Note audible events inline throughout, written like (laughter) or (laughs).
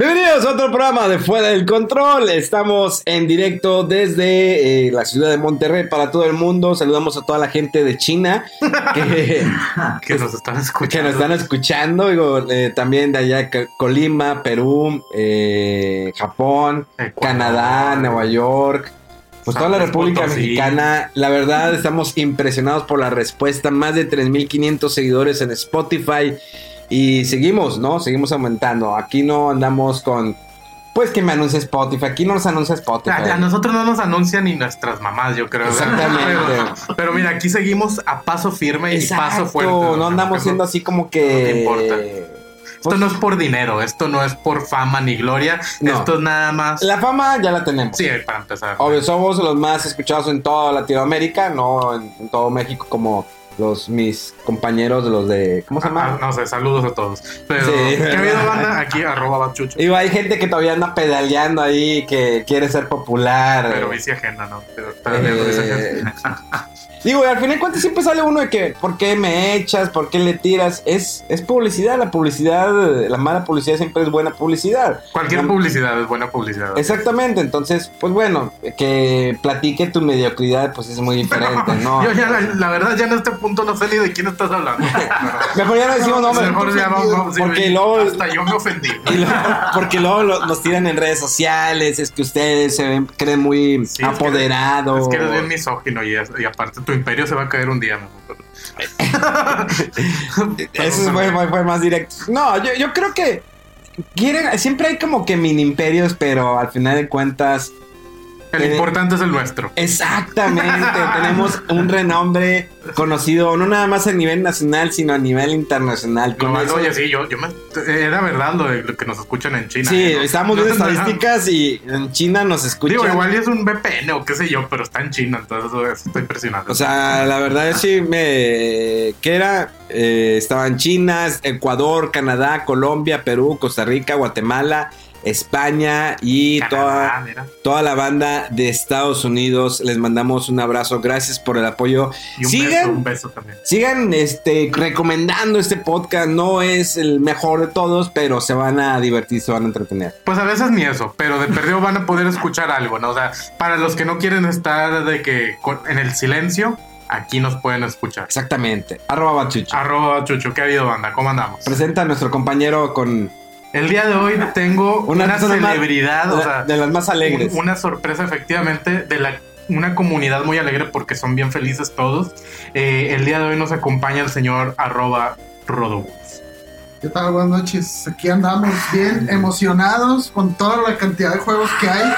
Bienvenidos a otro programa de Fuera del Control. Estamos en directo desde eh, la ciudad de Monterrey para todo el mundo. Saludamos a toda la gente de China (laughs) que, que nos están que escuchando. nos están escuchando. Digo, eh, también de allá, Colima, Perú, eh, Japón, Ecuador. Canadá, Nueva York. Pues toda la República Potosí. Mexicana, la verdad estamos impresionados por la respuesta, más de 3.500 seguidores en Spotify y seguimos, ¿no? Seguimos aumentando. Aquí no andamos con, pues que me anuncie Spotify, aquí no nos anuncia Spotify. A, nosotros no nos anuncian ni nuestras mamás, yo creo. Exactamente. (laughs) Pero, pero mira, aquí seguimos a paso firme y paso fuerte. no andamos siendo así como que... No te importa. Esto no es por dinero, esto no es por fama ni gloria, No. esto es nada más. La fama ya la tenemos. Sí, para empezar. Obvio, somos los más escuchados en toda Latinoamérica, no en, en todo México como los mis compañeros de los de... ¿Cómo se Ah, llama? no sé, saludos a todos. Pero, Sí. ¿qué ha habido banda? (laughs) Aquí, arroba bachucho. Digo, hay gente que todavía anda pedaleando ahí, que quiere ser popular. Pero bici ajena, ¿no? Pero, pero Eh. (laughs) Digo, y al final de cuentas siempre sale uno de que, ¿por qué me echas? ¿Por qué le tiras? Es, es publicidad, la publicidad, la mala publicidad siempre es buena publicidad. Cualquier No- publicidad es buena publicidad. Exactamente, entonces, pues bueno, que platique tu mediocridad, pues es muy diferente, ¿no? (laughs) Yo ya, la, la verdad, ya en este punto no sé ni de quién estás hablando. (laughs) Mejor ya no decimos nombres. Mejor ya vamos, Porque luego- Hasta yo me ofendí. (laughs) Y luego- porque luego lo- nos tiran en redes sociales, es que ustedes se ven, creen muy Sí, es que- apoderados. Es que eres bien misógino y, y aparte tu imperio se va a caer un día. (laughs) Eso fue, fue- fue más directo. No, yo, yo creo que quieren, siempre hay como que mini imperios, pero al final de cuentas, El Eh, importante es el nuestro. exactamente, (laughs) tenemos un renombre conocido no nada más a nivel nacional, sino a nivel internacional. Con Global, eso- oye, sí, yo, yo me, era verdad lo, de, lo que nos escuchan en China. sí, ¿eh? ¿no? estamos No, viendo no, no. estadísticas y en China nos escuchan. Digo, igual es un VPN o qué sé yo, pero está en China, entonces eso, eso está impresionante. O sea, la verdad es sí me... ¿Qué era? Eh, estaba en China, Ecuador, Canadá, Colombia, Perú, Costa Rica, Guatemala, España y Canadá, toda, mira. toda la banda de Estados Unidos. Les mandamos un abrazo. Gracias por el apoyo. Y un Sigan, beso, un beso también. sigan este, recomendando este podcast. No es el mejor de todos, pero se van a divertir, se van a entretener. Pues a veces ni eso, pero de perdido van a poder escuchar algo, ¿no? O sea, para los que no quieren estar de que con- en el silencio, aquí nos pueden escuchar. Exactamente. Arroba Bachucho. Arroba Chucho, ¿qué ha habido, banda? ¿Cómo andamos? Presenta a nuestro compañero con El día de hoy tengo una, una, persona más- celebridad, o sea, de las más alegres. un- una sorpresa efectivamente de la una comunidad muy alegre porque son bien felices todos. Eh, el día de hoy nos acompaña el señor arroba Rodobus. ¿Qué tal? Buenas noches. Aquí andamos bien emocionados con toda la cantidad de juegos que hay,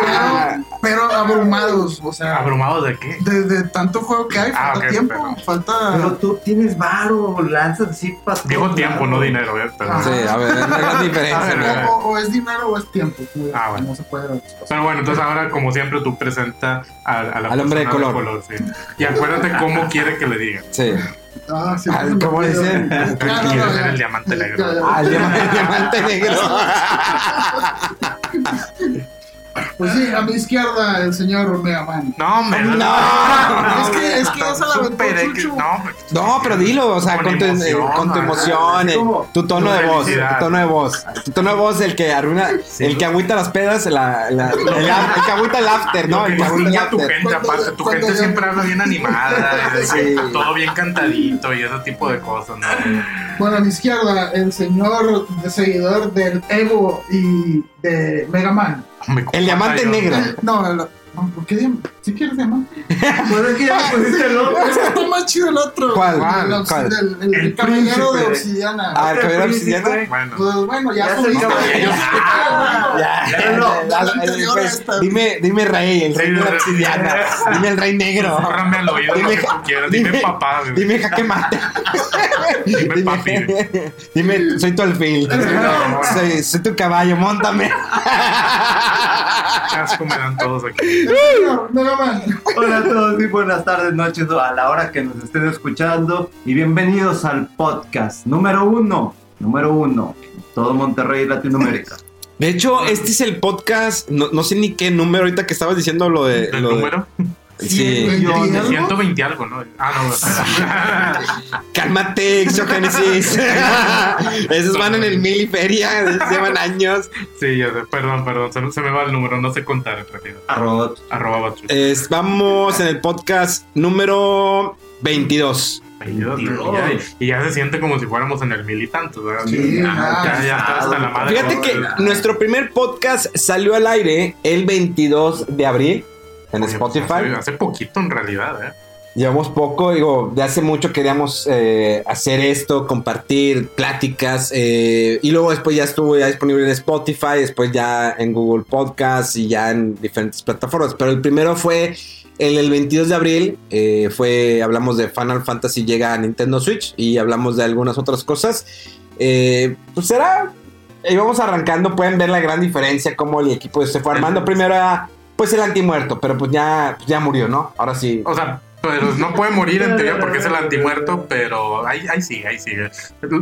pero, pero abrumados. O sea, ¿Abrumado de qué? de, de tanto juego que hay, Ah, falta tiempo, pero- falta. Pero tú tienes varo, lanzas así para Digo tiempo, no dinero, ¿eh? Pero. Sí, a ver, es una gran (laughs) A diferencia. ver, ¿no? o, o es dinero o es tiempo. Ah, bueno. como se puede ver pero bueno, entonces ahora, como siempre, tú presenta a, a la Al hombre de color. sí. Y acuérdate cómo quiere que le digan. Sí. Ah, sí, Ah, el diamante negro. Ah, diamante, el diamante (laughs) negro. (laughs) Pues sí, a mi izquierda el señor Mega Man. No, hombre. No. Es que- es que ya se la aventó Chucho. No, hombre. No, pero dilo, o sea, Con tu, emoción, con tu emoción, tono tu de voz, tu tono de voz, tu tono de voz, el que arruina, el que agüita las pedas, la, la- el, que agüita el after, ¿no? El que agüita el tu gente, aparte, tu gente siempre habla bien animada, (laughs) todo bien cantadito y ese tipo de cosas, ¿no? Bueno, a mi izquierda el señor de seguidor del Evo y de Mega Man. El diamante negro. No, No, ¿por qué diamante? ¿Sí quieres diamante? (laughs) Pues es que ya me pusiste el otro. Es que está más chido el otro. ¿Cuál? El, ¿Cuál? ¿Cuál? el- el- el El caballero de obsidiana. Ah, el caballero príncipe. obsidiana. Bueno, Pues bueno, ya Ya subiste. se acabó. ellos- Ah, Ya, Ya no, anterior pues, dime, dime rey, el rey de obsidiana. Dime el rey negro. Córrame al oído lo Dime- que tú quieras. Dime, dime- papá. Dime jaque mate. Dime papi. (laughs) Dime, soy tu alfil. Soy, soy tu caballo, montame. Qué asco me dan todos aquí. Hola a todos y buenas tardes, noches a la hora que nos estén escuchando y bienvenidos al podcast número uno, número uno, todo Monterrey y Latinoamérica. De hecho, este es el podcast, no, no sé ni qué número ahorita que estabas diciendo lo de... ¿El lo de- número? Sí. ¿Veinte algo? 120 algo, ¿no? Ah, no. (laughs) Cálmate, Exogénesis. (laughs) Esos van en el mil y feria, llevan años. Sí, ya sé. Perdón, perdón. Se, me- se me va el número. No sé contar en realidad. Arroba. Arroba. Es- vamos en el podcast número 22. 22, 22. Y, ya, y ya se siente como si fuéramos en el mil y tantos. Sí, ya, ya. ya, ya está hasta la madre. Fíjate que nuestro primer podcast salió al aire el 22 de abril en Oye, pues, Spotify. hace, hace poquito en realidad, ¿eh? Llevamos poco, digo, de hace mucho queríamos eh, hacer esto, compartir pláticas, eh, y luego después ya estuvo ya disponible en Spotify, después ya en Google Podcast y ya en diferentes plataformas. Pero el primero fue en el 22 de abril, eh, fue, hablamos de Final Fantasy llega a Nintendo Switch y hablamos de algunas otras cosas. Pues será, íbamos arrancando, pueden ver la gran diferencia, cómo el equipo se fue armando. Primero era, pues el antimuerto, pero pues ya, ya murió, ¿no? Ahora sí. O sea, pero no puede morir en teoría porque es el antimuerto, pero ahí, ahí sigue, ahí sigue.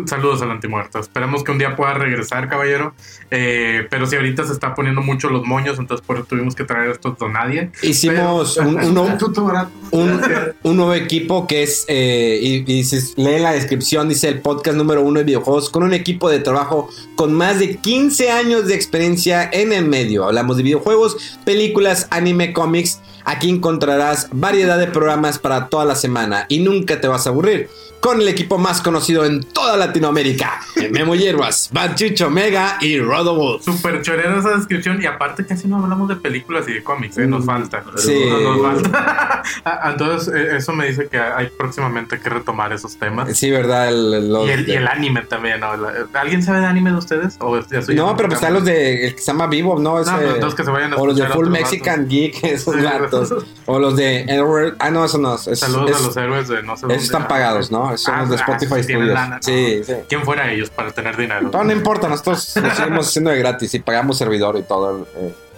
Saludos al antimuerto. Esperemos que un día pueda regresar, caballero. Eh, pero si ahorita se está poniendo mucho los moños, entonces por eso tuvimos que traer estos donadie. Hicimos Pero- un, un- Estatuto barato. (laughs) un- un nuevo equipo que es, eh, y, y si leen la descripción, dice el podcast número uno de videojuegos, con un equipo de trabajo con más de 15 años de experiencia en el medio. Hablamos de videojuegos, películas, anime, cómics. Aquí encontrarás variedad de programas para toda la semana y nunca te vas a aburrir. Con el equipo más conocido en toda Latinoamérica, Memo Hierbas, Banchucho Mega y Rodobus. Súper chorera esa descripción y aparte casi no hablamos de películas y de cómics, ¿eh? nos falta. Sí. No, nos falta. (laughs) Ah, Entonces eh, eso me dice que hay próximamente que retomar esos temas. Sí, ¿verdad? El- los Y el, y de- el anime también, ¿no? ¿Alguien sabe de anime de ustedes? ¿O ya soy No, pero pues están los de el que se llama Vivo, ¿no? No, Ese- que se vayan a o los de Full Mexican Geek, (laughs) esos Sí. gatos. O los de Edward. Ah, no, eso no. es- Saludos es- a los héroes de no sé dónde. esos están pagados, ¿no? Son Ah, los de ah, Spotify sí tienen Studios. lana, ¿no? Sí, sí. ¿Quién fuera ellos para tener dinero? No, no importa, nosotros (laughs) lo seguimos haciendo de gratis y pagamos servidor y todo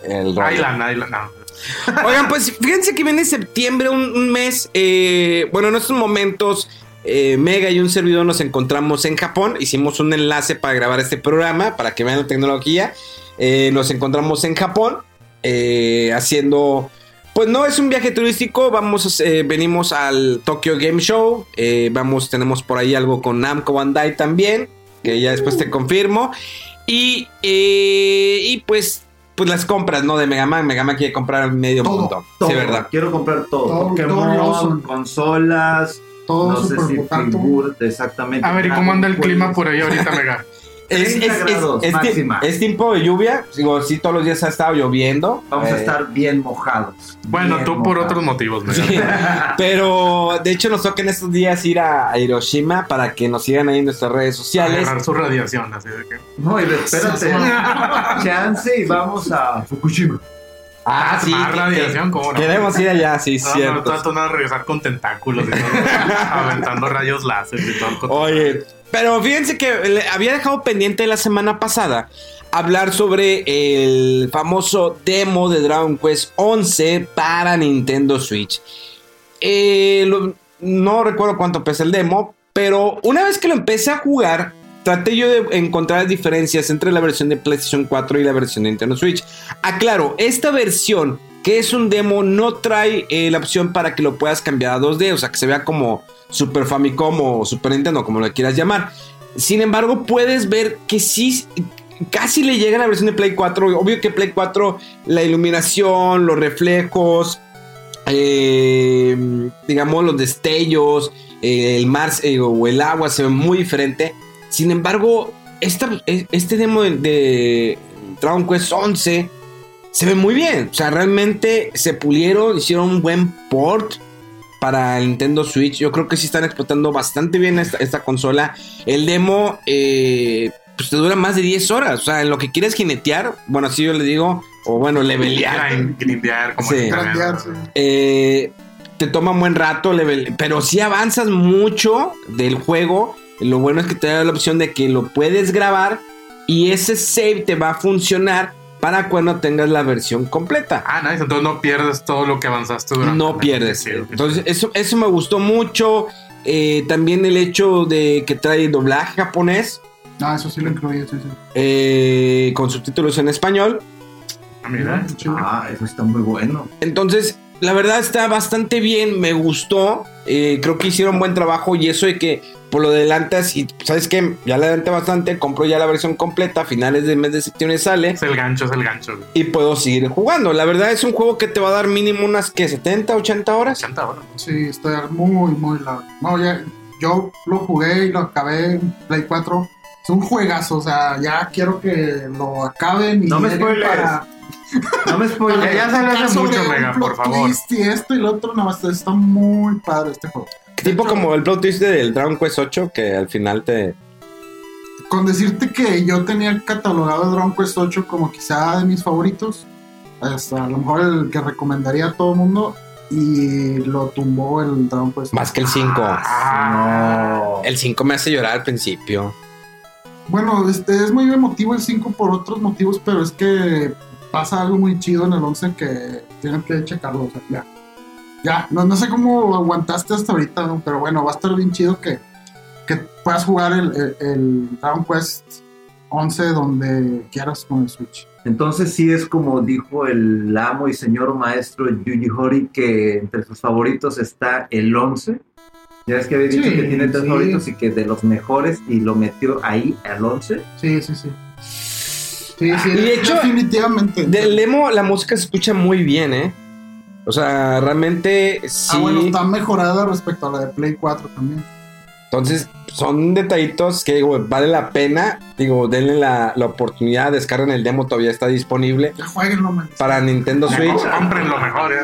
el, el rollo. Hay lana. (laughs) Oigan, pues fíjense que viene septiembre, un, un mes. eh, bueno, en estos momentos, eh, Mega y un servidor nos encontramos en Japón. Hicimos un enlace para grabar este programa, para que vean la tecnología. Eh, nos encontramos en Japón, eh, haciendo. Pues no es un viaje turístico, vamos, eh, venimos al Tokyo Game Show, eh, vamos, tenemos por ahí algo con Namco Bandai también, que ya después te confirmo, y, eh, y pues, pues las compras, ¿no? De Mega Man, Mega Man quiere comprar medio Todo, mundo, Todo, sí, ¿verdad? Quiero comprar todo. Pokémon, consolas, Todo no sé si exactamente. A ver, ¿y cómo anda el clima por ahí ahorita, Mega? Es, 30 es- es- grados es ti- máxima. es tiempo de lluvia, digo, sí, todos los días ha estado lloviendo. Vamos a eh, estar bien mojados. Bueno, Bien tú por otros motivos. Sí, pero de hecho nos toca en estos días ir a, a Hiroshima para que nos sigan ahí en nuestras redes sociales. Agarrar su radiación, así de que. No, y espérate. Chance y vamos a Fukushima. Ah, sí. Más que- radiación, ¿cómo no? que- Queremos ir allá, sí, No, no, cierto. trato de regresar con tentáculos y todo, (laughs) aventando rayos láser y todo. Oye, pero fíjense que le había dejado pendiente la semana pasada hablar sobre el famoso demo de Dragon Quest 11 para Nintendo Switch. Eh, lo- no recuerdo cuánto pesa el demo, pero una vez que lo empecé a jugar, traté yo de encontrar diferencias entre la versión de PlayStation 4 y la versión de Nintendo Switch. Aclaro, esta versión que es un demo no trae eh, la opción para que lo puedas cambiar a 2D, o sea, que se vea como Super Famicom o Super Nintendo, como lo quieras llamar. Sin embargo, puedes ver que sí casi le llega a la versión de Play 4. Obvio que Play 4, la iluminación, los reflejos, eh, digamos, los destellos, eh, el mar o el agua se ve muy diferente. Sin embargo, esta- este demo de, de Dragon Quest 11 se ve muy bien. O sea, realmente se pulieron, hicieron un buen port para el Nintendo Switch. Yo creo que sí están explotando bastante bien esta, esta consola. El demo, eh, pues te dura más de 10 horas. O sea, en lo que quieres jinetear, bueno, así yo le digo, o bueno, levelear. Grind- Grindear, como Sí. sí. eh, te toma un buen rato, level- pero si avanzas mucho del juego. Lo bueno es que te da la opción de que lo puedes grabar y ese save te va a funcionar para cuando tengas la versión completa. Ah, nice. Entonces no pierdes todo lo que avanzaste durante No pierdes. Entonces, eso, eso me gustó mucho. Eh, también el hecho de que trae doblaje japonés Ah, eso sí lo incluye, sí, sí. eh, con subtítulos en español. Ah, mira. Ah, eso está muy bueno. Entonces, la verdad está bastante bien, me gustó. Eh, creo que hicieron buen trabajo y eso de que por lo adelantas y sabes que ya le adelanté bastante, compro ya la versión completa, a finales del mes de septiembre sale Es el gancho, es el gancho. güey. y puedo seguir jugando. La verdad es un juego que te va a dar mínimo unas que 70, 80 horas. 80 horas. Sí, está muy, muy largo. No, ya, yo lo jugué y lo acabé en Play 4. Es un juegazo, o sea, ya quiero que lo acaben y No me spoilees. para- (laughs) No me Ya, spoilees. ya salió hace mucho, Mega, por favor. Y esto y lo otro, nada más está muy padre este juego. Tipo como el plot twist del Dragon Quest 8 que al final te... Con decirte que yo tenía catalogado el Dragon Quest 8 como quizá de mis favoritos, hasta a lo mejor el que recomendaría a todo el mundo, y lo tumbó el Dragon Quest. Más que el 5. Ah, No. El 5 me hace llorar al principio. Bueno, este es muy emotivo el 5 por otros motivos, pero es que pasa algo muy chido en el 11 que tienen que checarlo. O sea, ya. Ya, no, no sé cómo aguantaste hasta ahorita, ¿no? pero bueno, va a estar bien chido que, que puedas jugar el, el, el Dragon Quest 11 donde quieras con el Switch. Entonces sí es como dijo el amo y señor maestro Yuji Horii que entre sus favoritos está el 11. Ya es que había dicho Sí, que tiene tres sí. favoritos y que de los mejores y lo metió ahí al 11. Sí, sí, sí. Sí, sí, Y de hecho, definitivamente. Del demo la música se escucha muy bien, ¿eh? O sea, realmente sí. Ah, bueno, está mejorada respecto a la de Play 4 también. Entonces, son detallitos que digo, vale la pena. Digo, denle la, la oportunidad, descarguen el demo, todavía está disponible Ya jueguenlo, man. para Nintendo Switch. Compren lo mejor, ¿eh?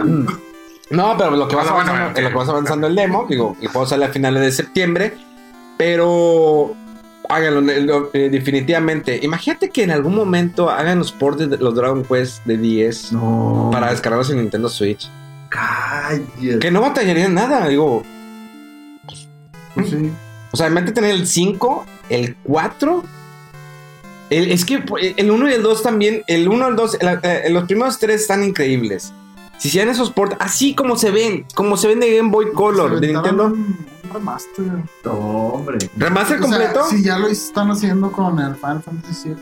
No, pero lo que vas bueno, avanzando, en lo que vas avanzando el demo, digo, el juego sale a finales de septiembre, pero háganlo eh, definitivamente. Imagínate que en algún momento hagan los ports de los Dragon Quest de 10 No. para descargarlos en Nintendo Switch. Cállate. Que no batallarían nada, digo. Pues sí. O sea, mete tener el 5, el 4. El, es que el 1 y el 2 también. El 1 y el 2, el- eh, los primeros tres están increíbles. Si hicieran esos ports, así como se ven, como se ven de Game Boy Color, de Nintendo. Un, un remaster. No, hombre. Remaster O sea, completo, si ya lo están haciendo con el Final Fantasy VII.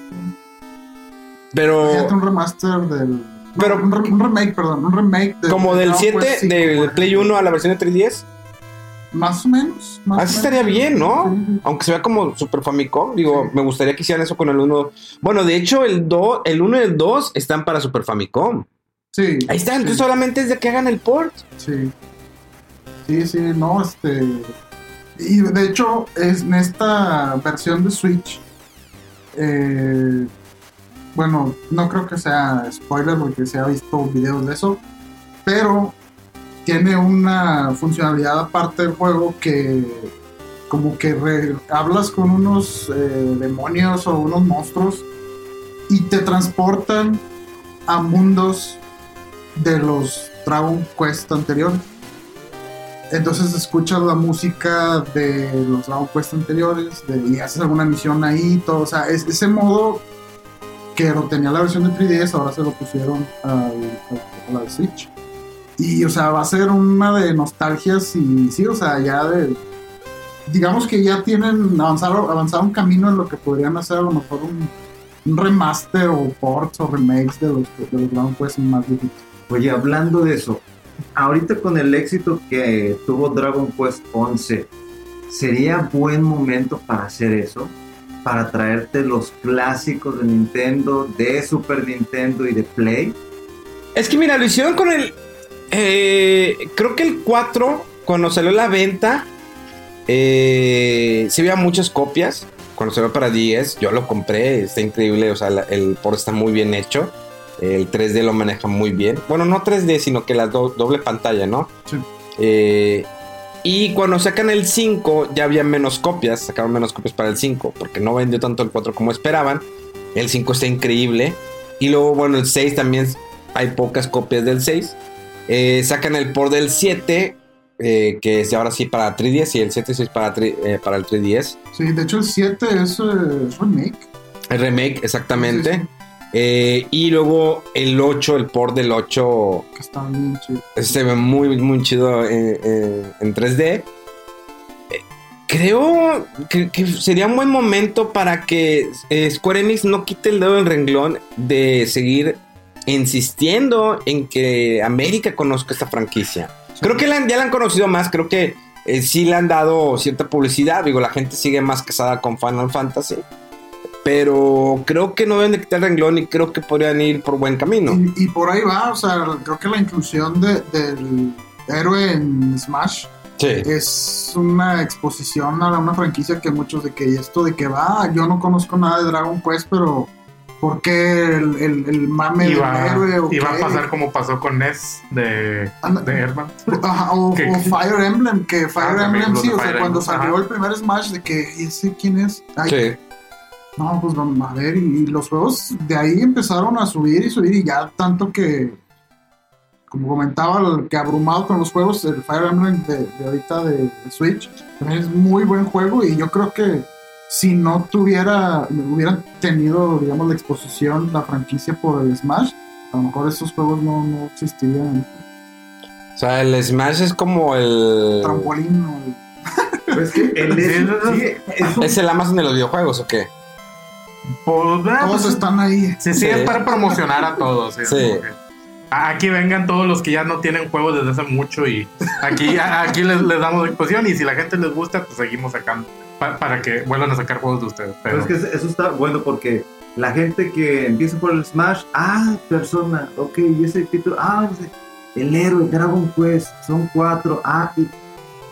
pero Fíjate un remaster del. Pero- no, un, re- un remake, perdón. Un remake del. como del Dragon 7 Quest V, de por Play ejemplo. 1 a la versión de 3DS. Más o menos. más Así o estaría menos. bien, ¿no? Sí, sí. Aunque se vea como Super Famicom, digo, Sí. me gustaría que hicieran eso con el 1. Bueno, de hecho, el 2, el 1 y el 2 están para Super Famicom. Sí. Ahí está, entonces sí, solamente es de que hagan el port. Sí. Sí, sí, no, este. Y de hecho, es en esta versión de Switch. eh, bueno, no creo que sea spoiler porque se ha visto videos de eso. Pero tiene una funcionalidad aparte del juego que. Como que re- hablas con unos eh, demonios o unos monstruos y te transportan a mundos de los Dragon Quest anteriores. Entonces escuchas la música de los Dragon Quest anteriores y haces alguna misión ahí todo. O sea, es, ese modo que lo tenía la versión de 3DS, ahora se lo pusieron a, la de Switch. Y, o sea, va a ser una de nostalgias y sí, o sea, ya de... Digamos que ya tienen avanzado, avanzado un camino en lo que podrían hacer a lo mejor un, remaster o ports o remakes de los, de los Dragon Quest más viejitos. Oye, hablando de eso, ahorita con el éxito que tuvo Dragon Quest 11, ¿sería buen momento para hacer eso? Para traerte los clásicos de Nintendo, de Super Nintendo y de Play. Es que mira, lo hicieron con el. eh, creo que el 4, cuando salió la venta, eh, sí había muchas copias. Cuando salió para 10, yo lo compré, está increíble, o sea, el port está muy bien hecho. El 3D lo maneja muy bien. Bueno, no 3D, sino que la do- doble pantalla, ¿no? Sí. Eh, y cuando sacan el 5, ya había menos copias. Sacaron menos copias para el 5, porque no vendió tanto el 4 como esperaban. El 5 está increíble. Y luego, bueno, el 6 también hay pocas copias del 6. Eh, sacan el port del 7, eh, que es ahora sí para 3DS, y el 7 sí es para, tri- eh, para el 3DS. Sí, de hecho el 7 es, eh, es remake. El remake, exactamente. Sí, sí, Eh, y luego el 8, el port del 8 que está bien chido. se ve muy, muy chido eh, eh, en 3D. Eh, Creo que, que sería un buen momento para que eh, Square Enix no quite el dedo del renglón de seguir insistiendo en que América conozca esta franquicia. Creo que la ya la han conocido más, creo que sí le han dado cierta publicidad, digo, la gente sigue más casada con Final Fantasy, pero creo que no deben de quitar el renglón y creo que podrían ir por buen camino. Y, y por ahí va, o sea, creo que la inclusión de- del héroe en Smash Sí. es una exposición a una franquicia que muchos de que esto de que va, yo no conozco nada de Dragon Quest, pero ¿por qué el, el, el mame Y del héroe? o y va qué? a pasar como pasó con Ness de, Anda- de. Ajá, o, Fire Emblem, que Fire Ah, Emblem sí, o sea, Fire cuando Emblem, salió ajá. el primer Smash, de que ese quién es. Ay, Sí. No, pues vamos a ver, y, y los juegos de ahí empezaron a subir y subir, y ya tanto que, como comentaba, que abrumado con los juegos, el Fire Emblem de, de ahorita de, de Switch, también es muy buen juego, y yo creo que si no tuviera, hubieran tenido, digamos, la exposición, la franquicia por el Smash, a lo mejor estos juegos no, no existirían. O sea, el Smash es como el. Trampolín, o el- Pues que el Sí, es, no, no. sí, es un- ¿Es el Amazon de los videojuegos o qué? Pues, todos pues, están ahí. Sí, sí, Sí. es para promocionar a todos. sí, es Sí. como que, "Ah, Aquí vengan todos los que ya no tienen juegos desde hace mucho y aquí, aquí les, les damos exposición y si la gente les gusta, pues seguimos sacando pa- para que vuelvan a sacar juegos de ustedes. Pero Pero, es que eso está bueno porque la gente que empieza por el Smash, ah, persona, ok, y ese título, ah, el héroe, Dragon Quest, son cuatro, ah, y,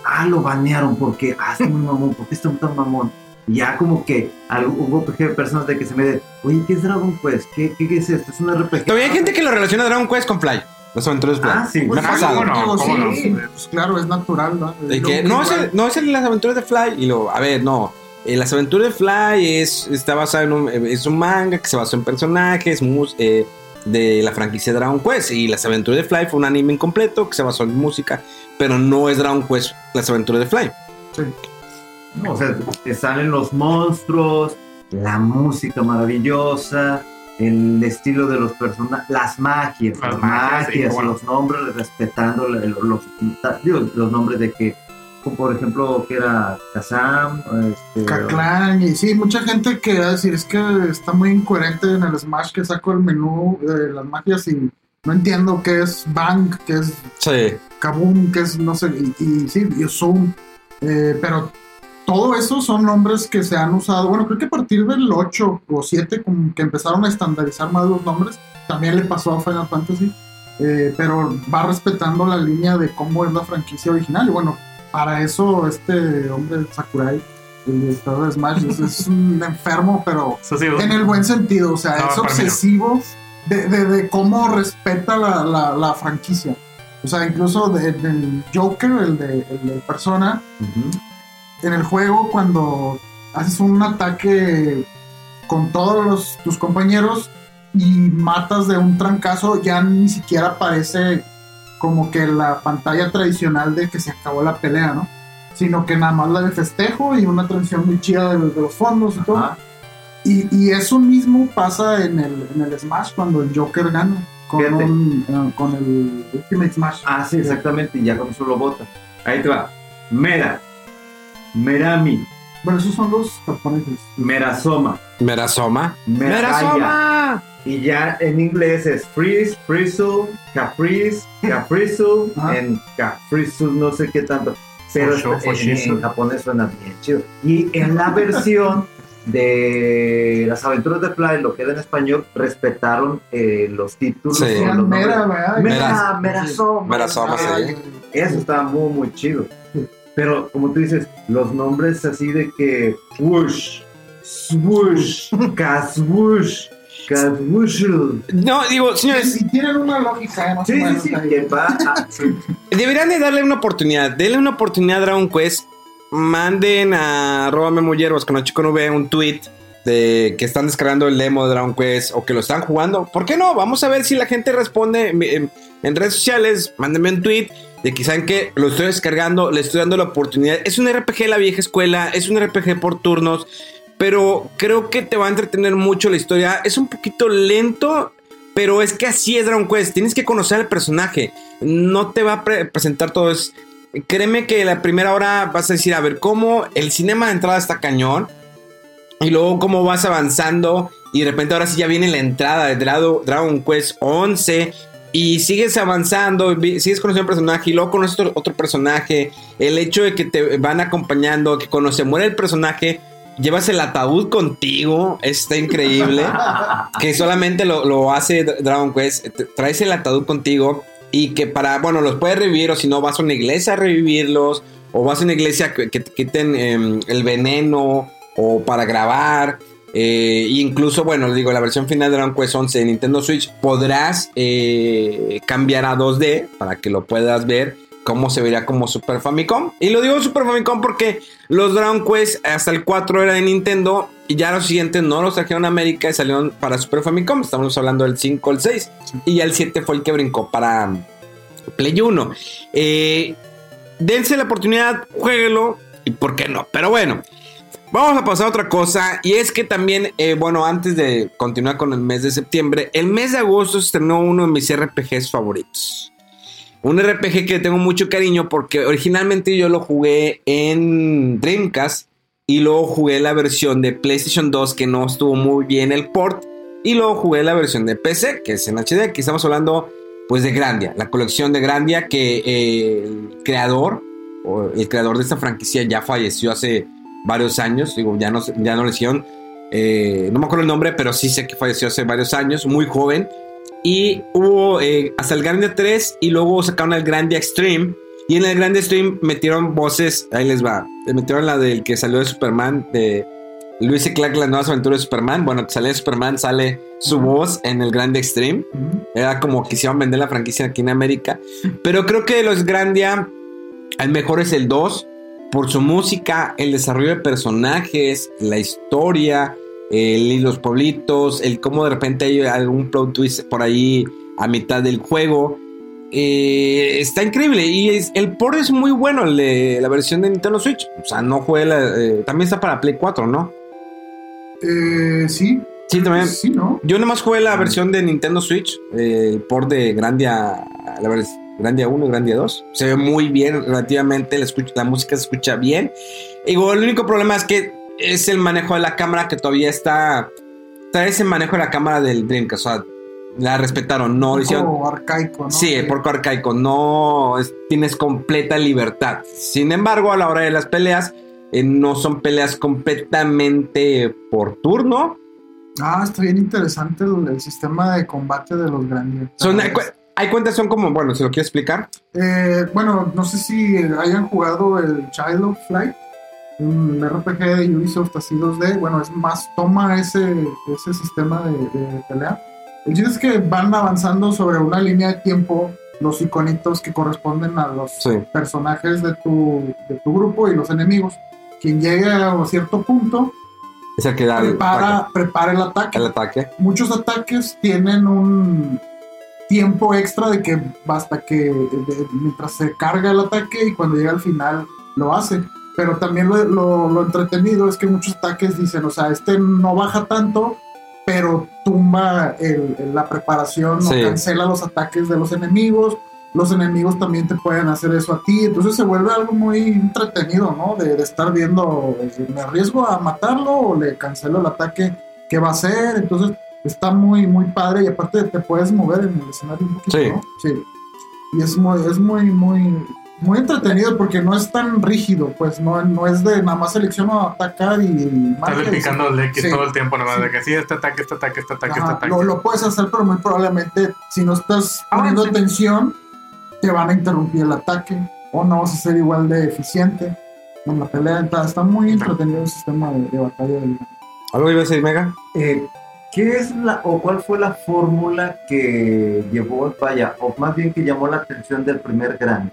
ah, lo banearon porque, ah, está muy mamón, ¿por qué está tan mamón? Y ya como que algo- hubo personas de que se me de, oye, ¿qué es Dragon Quest? ¿Qué, qué, qué es esto? Es un RPG. Todavía hay gente que lo relaciona a Dragon Quest con Fly. Las aventuras de Fly. Ah, sí, Me ha pasado. ¿cómo no? Digo, ¿Cómo no? sí, pues claro, es natural, ¿no? De que, no, es el- no es el las aventuras de Fly. Y luego, a ver, no. Eh, las aventuras de Fly es, está basado en un, es un manga que se basó en personajes mus- eh, de la franquicia Dragon Quest. Y las aventuras de Fly fue un anime incompleto que se basó en música. Pero no es Dragon Quest las aventuras de Fly. No, o sea, te salen los monstruos, la música maravillosa, el estilo de los personajes, las magias, Las las, magias, magias, sí, bueno. los nombres, respetando los, los, digo, los nombres de que, como por ejemplo, que era Kazam, este, y sí, mucha gente que va a decir es que está muy incoherente en el Smash que saco el menú de las magias y no entiendo qué es Bang, qué es Sí. Kaboom, qué es no sé, y, y sí, y Zoom, eh, pero todo eso son nombres que se han usado, bueno, creo que a partir del 8 o 7 como que empezaron a estandarizar más los nombres, también le pasó a Final Fantasy, eh, pero va respetando la línea de cómo es la franquicia original, y bueno, para eso este hombre Sakurai, el director de Smash, es, es un (laughs) enfermo, pero en el buen sentido, o sea, No, es obsesivo de, de- de cómo respeta la, la- la franquicia. O sea, incluso de- del Joker, el de, el de Persona, en el juego cuando haces un ataque con todos los- tus compañeros y matas de un trancazo, ya ni siquiera aparece como que la pantalla tradicional de que se acabó la pelea, ¿no? Sino que nada más la de festejo y una transición muy chida de, los- de los fondos y todo. Y, y eso mismo pasa en el, en el Smash cuando el Joker gana con, un, eh, con el Ultimate Smash. Ah, sí, exactamente, y ya con eso lo bota. Ahí te va. Mera, Merami, Bueno, esos son los japoneses. Merasoma, Merasoma. ¡Merasoma! Y ya en inglés es Freeze, Frizzle, Caprice, Caprizzle, (laughs) en Caprizzle, no sé qué tanto. Pero Fosho, en- en, Foshizu. en japonés suena bien chido. Y en la versión de las aventuras de Fly, lo que era en español, respetaron eh, los títulos. Sí. los. Mera. Mera, Meras- Merasoma. Merasoma, sí. Eso estaba muy, muy chido. Pero como tú dices, los nombres así de que Swoosh, Kaswoosh, (laughs) Catwushel. No, digo, señores, Si tienen una lógica, ¿eh? Sí, sí, sí, que va a- deberían de darle una oportunidad. Denle una oportunidad a Dragon Quest. Manden a arroba con chico nube un tweet de que están descargando el demo de Dragon Quest o que lo están jugando. ¿Por qué no? Vamos a ver si la gente responde en, redes sociales. Mándenme un tweet de que saben que lo estoy descargando, le estoy dando la oportunidad. Es un RPG de la vieja escuela, es un RPG por turnos, pero creo que te va a entretener mucho la historia. Es un poquito lento, pero es que así es Dragon Quest. Tienes que conocer al personaje. No te va a pre- presentar todo. Es, créeme que la primera hora vas a decir, a ver, cómo el cinema de entrada está cañón. Y luego cómo vas avanzando. Y de repente ahora sí ya viene la entrada de Dra- Dragon Quest 11. Y sigues avanzando, sigues conociendo un personaje y luego conoces otro, otro personaje. El hecho de que te van acompañando, que cuando se muere el personaje, llevas el ataúd contigo. Está increíble. (laughs) que solamente lo, lo hace Dragon Quest. Traes el ataúd contigo y que para, bueno, los puedes revivir o si no vas a una iglesia a revivirlos o vas a una iglesia que, que te quiten em, el veneno o para grabar. Eh, e incluso, bueno, les digo, la versión final de Dragon Quest 11 de Nintendo Switch podrás eh, cambiar a 2D para que lo puedas ver cómo se vería como Super Famicom. Y lo digo Super Famicom porque los Dragon Quest hasta el 4 era de Nintendo y ya los siguientes no los trajeron a América y salieron para Super Famicom. Estamos hablando del 5 el 6 y ya el 7 fue el que brincó para Play 1. Eh, dense la oportunidad, jueguelo y por qué no. Pero bueno, vamos a pasar a otra cosa. Y es que también, eh, bueno, antes de continuar con el mes de septiembre, el mes de agosto estrenó uno de mis RPGs favoritos. Un RPG que tengo mucho cariño porque originalmente yo lo jugué en Dreamcast y luego jugué la versión de PlayStation 2 que no estuvo muy bien el port y luego jugué la versión de PC que es en HD. Aquí estamos hablando pues de Grandia, la colección de Grandia que eh, el creador o el creador de esta franquicia ya falleció hace varios años, digo, ya no, ya no le hicieron, eh, no me acuerdo el nombre, pero sí sé que falleció hace varios años, muy joven. Y hubo eh, hasta el Grandia 3 y luego sacaron el Grandia Extreme. Y en el Grandia Extreme metieron voces, ahí les va, metieron la del que salió de Superman, de Luis y Clark, las nuevas aventuras de Superman. Bueno, que sale de Superman, sale su voz en el Grandia Extreme. Era como quisieron vender la franquicia aquí en América. Pero creo que los Grandia, el mejor es el 2. Por su música, el desarrollo de personajes, la historia, el, y los pueblitos, el cómo de repente hay algún plot twist por ahí a mitad del juego. Eh, está increíble. Y es- el port es muy bueno, el de la versión de Nintendo Switch. O sea, no juega la- eh, también está para Play 4, ¿no? Eh, sí, Sí, también. sí, ¿no? Yo nomás jugué la versión de Nintendo Switch, eh, el port de Grandia, la vers- Grandia 1 y Grandia 2. Se ve muy bien relativamente, la, escucha- la música se escucha bien. Digo, el único problema es que es el manejo de la cámara que todavía está... Trae ese manejo de la cámara del Dreamcast, o sea, la respetaron, no hicieron... arcaico, ¿no? Sí, el porco arcaico, no es- tienes completa libertad. Sin embargo, a la hora de las peleas, eh, no son peleas completamente por turno, Ah, está bien interesante el, el sistema de combate de los grandes. Son, hay, cu- hay cuentas, son como, bueno, si lo quieres explicar. Eh, bueno, no sé si hayan jugado el Child of Flight, un RPG de Ubisoft así 2D. Bueno, es más, toma ese, ese sistema de, de pelea. El chiste es que van avanzando sobre una línea de tiempo los iconitos que corresponden a los Sí. personajes de tu, de tu grupo y los enemigos. Quien llegue a cierto punto Es el que da el, prepara, prepara el ataque. el ataque. muchos ataques tienen un tiempo extra de que basta que de- mientras se carga el ataque y cuando llega al final lo hace. Pero también lo, lo- lo entretenido es que muchos ataques dicen, o sea, este no baja tanto, pero tumba el- el- la preparación Sí. o cancela los ataques de los enemigos. Los enemigos también te pueden hacer eso a ti. Entonces se vuelve algo muy entretenido, ¿no? De, de estar viendo, eh, ¿me arriesgo a matarlo o le cancelo el ataque? ¿Qué va a hacer? Entonces está muy, muy padre y aparte te puedes mover en el escenario un poquito, Sí. ¿no? Sí. Y es muy, es muy, muy, muy entretenido porque no es tan rígido, pues no, no es de nada más selecciono atacar y y picando el X Sí. todo el tiempo, nomás Sí. de que sí, este ataque, este ataque, este ataque, Ajá, este ataque. lo, lo puedes hacer, pero muy probablemente si no estás Ah, poniendo sí. atención, te van a interrumpir el ataque o no vas a ser igual de eficiente en la pelea. Está, está muy entretenido el sistema de, de batalla. del- ¿Algo iba a decir, Mega? Eh, ¿Qué es la, o cuál fue la fórmula que llevó, vaya, o más bien que llamó la atención del primer grande?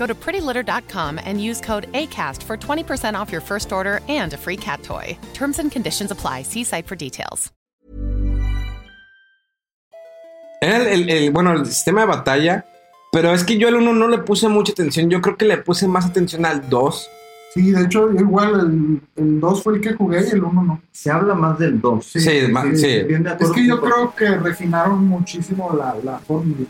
Go to prettylitter.com and use code ACAST for 20% off your first order and a free cat toy. Terms and conditions apply. See site for details. Era el, el- el- bueno, el sistema de batalla. Pero es que yo al 1 no le puse mucha atención. Yo creo que le puse más atención al 2. Sí, de hecho, igual el, el 2 fue el que jugué y el 1 no. Se habla más del 2. Sí, ma- sí. bien de Es que yo creo que refinaron muchísimo la, la fórmula.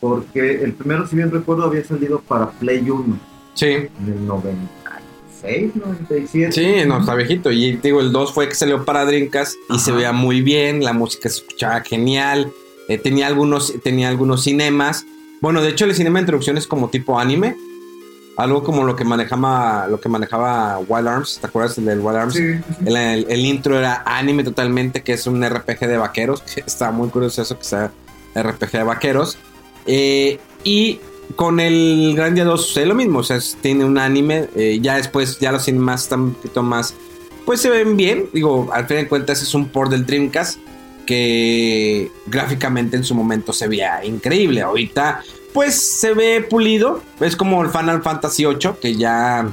Porque el primero, si bien recuerdo, había salido para Play 1 Sí. en el 96, 97. Sí, no, está viejito. Y digo, el 2 fue que salió para Dreamcast y se veía muy bien, la música se escuchaba genial, eh, tenía, algunos, tenía algunos cinemas. Bueno, de hecho el cinema de introducción es como tipo anime, algo como lo que manejaba, lo que manejaba Wild Arms, ¿te acuerdas del Wild Arms? Sí, sí. El, el- el intro era anime totalmente, que es un RPG de vaqueros, que está muy curioso eso que sea RPG de vaqueros. Eh, y con el Gran Día 2 sucede lo mismo, o sea, es- tiene un anime, eh, ya después, ya los cinemas están un poquito más, pues se ven bien, digo, al fin de cuentas es un port del Dreamcast que gráficamente en su momento se veía increíble, ahorita pues se ve pulido, es como el Final Fantasy VIII, que ya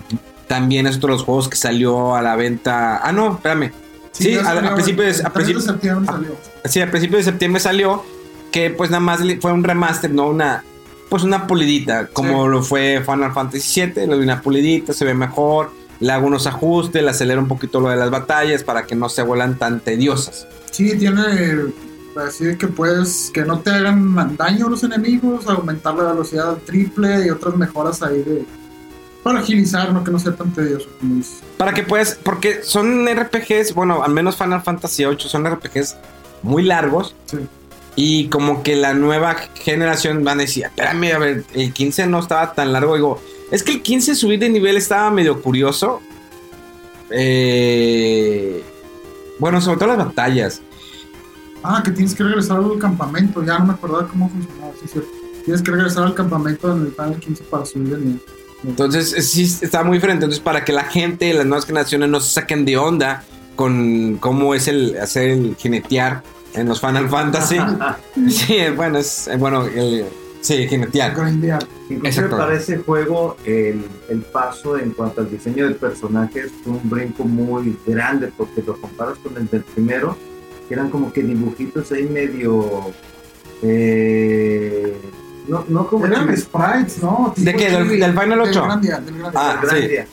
también es otro de los juegos que salió a la venta, ah no, espérame, Sí, ya a- a principios- el a 3 de principios- septiembre salió. Sí, a principios de septiembre salió. Que pues nada más fue un remaster, no una. Pues una pulidita. Como Sí. lo fue Final Fantasy VII. Le doy una pulidita, se ve mejor. Le hago unos ajustes, le acelero un poquito lo de las batallas para que no se vuelan tan tediosas. Sí, tiene así que puedes que no te hagan daño los enemigos, aumentar la velocidad al triple y otras mejoras ahí de para agilizar, no que no sea tan tedioso como. Para que puedas. Porque son RPGs, bueno, al menos Final Fantasy VIII son RPGs muy largos. Sí. Y como que la nueva generación van a decir, espérame, a ver, el 15 no estaba tan largo. Digo, es que el 15 subir de nivel estaba medio curioso. Eh, bueno, sobre todo las batallas. Ah, que tienes que regresar al campamento, ya no me acordaba cómo funcionaba, sí. Tienes que regresar al campamento en el Final 15 para subir de nivel. Entonces, eh, sí, está muy diferente. Entonces, para que la gente, las nuevas generaciones no se saquen de onda con cómo es el hacer el jinetear en los Final Fantasy. (laughs) sí, bueno, es eh, bueno, el, sí. Grindear. Inclusive Exacto. para ese juego el, el paso en cuanto al diseño del personaje es un brinco muy grande porque lo comparas con el del primero, que eran como que dibujitos ahí medio... eh, no, no como Eran sprites, ¿no? ¿De qué? ¿Del- del Final 8? Del Grandia, del Grandia. Ah, sí. Grandia.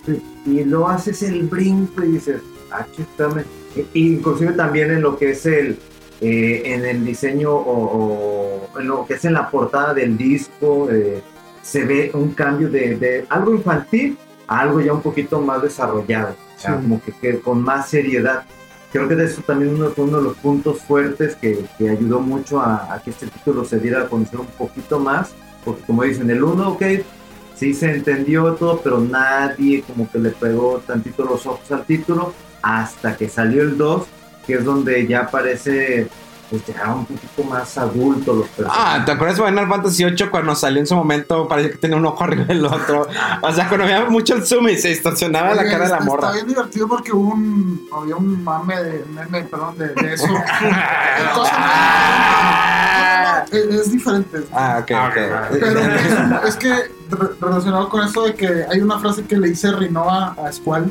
Y lo haces el brinco y dices, ah, chistame. E- Inclusive también en lo que es el, eh, en el diseño o, o en lo que es en la portada del disco, eh, se ve un cambio de, de algo infantil a algo ya un poquito más desarrollado, Sí. como que, que con más seriedad. Creo que de eso también uno fue uno de los puntos fuertes que, que ayudó mucho a, a que este título se diera a conocer un poquito más, porque como dicen, el 1, ok, sí se entendió todo, pero nadie como que le pegó tantito los ojos al título hasta que salió el 2, que es donde ya parece pues ya un poquito más adulto los Ah, personajes. ¿te acuerdas de Final Fantasy VIII cuando salió en su momento? Parecía que tenía un ojo arriba del otro. O sea, cuando había mucho el zoom y se distorsionaba la cara de la morra. Está bien divertido porque hubo un, había un mame de, meme, perdón, de, de eso. (laughs) Es, es diferente. Ah, ok, Ah, ok. ok, Pero es, es que re- relacionado con eso de que hay una frase que le dice Rinoa a Squall.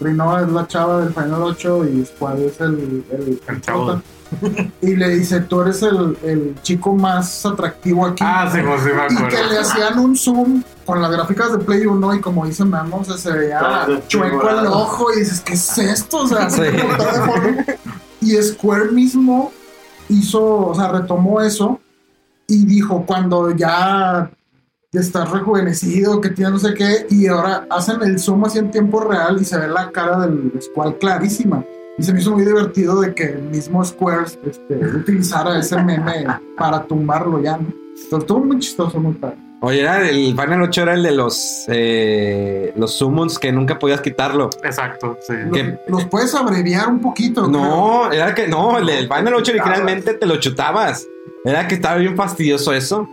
Rinoa es la chava del Final 8 y Squall es el, el, El chavo. (laughs) Y le dice, tú eres el, el chico más atractivo aquí. Ah, sí, pues sí me y que acuerdo. le hacían un zoom con las gráficas de Play 1 y como dice Memo, o sea, se veía Todo chueco el ojo y dices, ¿qué es esto? O sea, Sí. (laughs) Y Square mismo hizo, o sea, retomó eso y dijo, cuando ya estás rejuvenecido, que tienes no sé qué, y ahora hacen el zoom así en tiempo real y se ve la cara del Squall clarísima. Y se me hizo muy divertido de que el mismo Square este, utilizara ese meme para tumbarlo ya, ¿no? Entonces estuvo muy chistoso, muy padre. Oye, era el Final 8 era el de los eh, los summons que nunca podías quitarlo. Exacto, sí. Los, que- los puedes abreviar un poquito. No, era que no, el, el Final 8 originalmente te lo chutabas. Era que estaba bien fastidioso eso.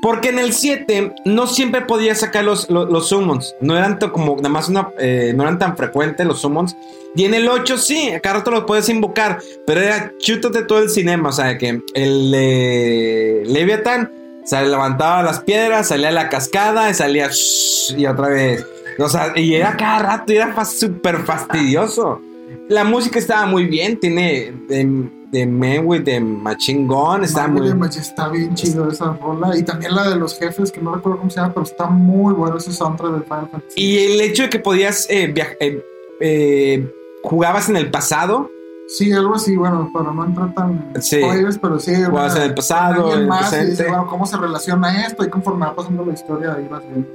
Porque en el 7 no siempre podías sacar los, los, summons. No eran como nada más una. eh, no eran tan frecuentes los summons. Y en el 8 sí, a cada rato los puedes invocar. Pero era chútate todo el cinema. O sea que el eh, Leviathan se levantaba las piedras, salía la cascada y salía. shhh, y otra vez. O sea, y era cada rato era súper fastidioso. La música estaba muy bien. Tiene de, de Man with the Machine Gun. Está muy. está bien chido esa rola. Y también la de los jefes, que no recuerdo cómo se llama, pero está muy bueno ese soundtrack del Final Fantasy. Y el hecho de que podías eh, viaj- eh, eh, jugabas en el pasado, Sí, algo así, bueno, para no entrar tan Sí. spoilers, pero sí. Jugabas en el pasado, en el más, y presente. dice, bueno, ¿cómo se relaciona esto? Y conforme va pasando la historia, ahí vas viendo.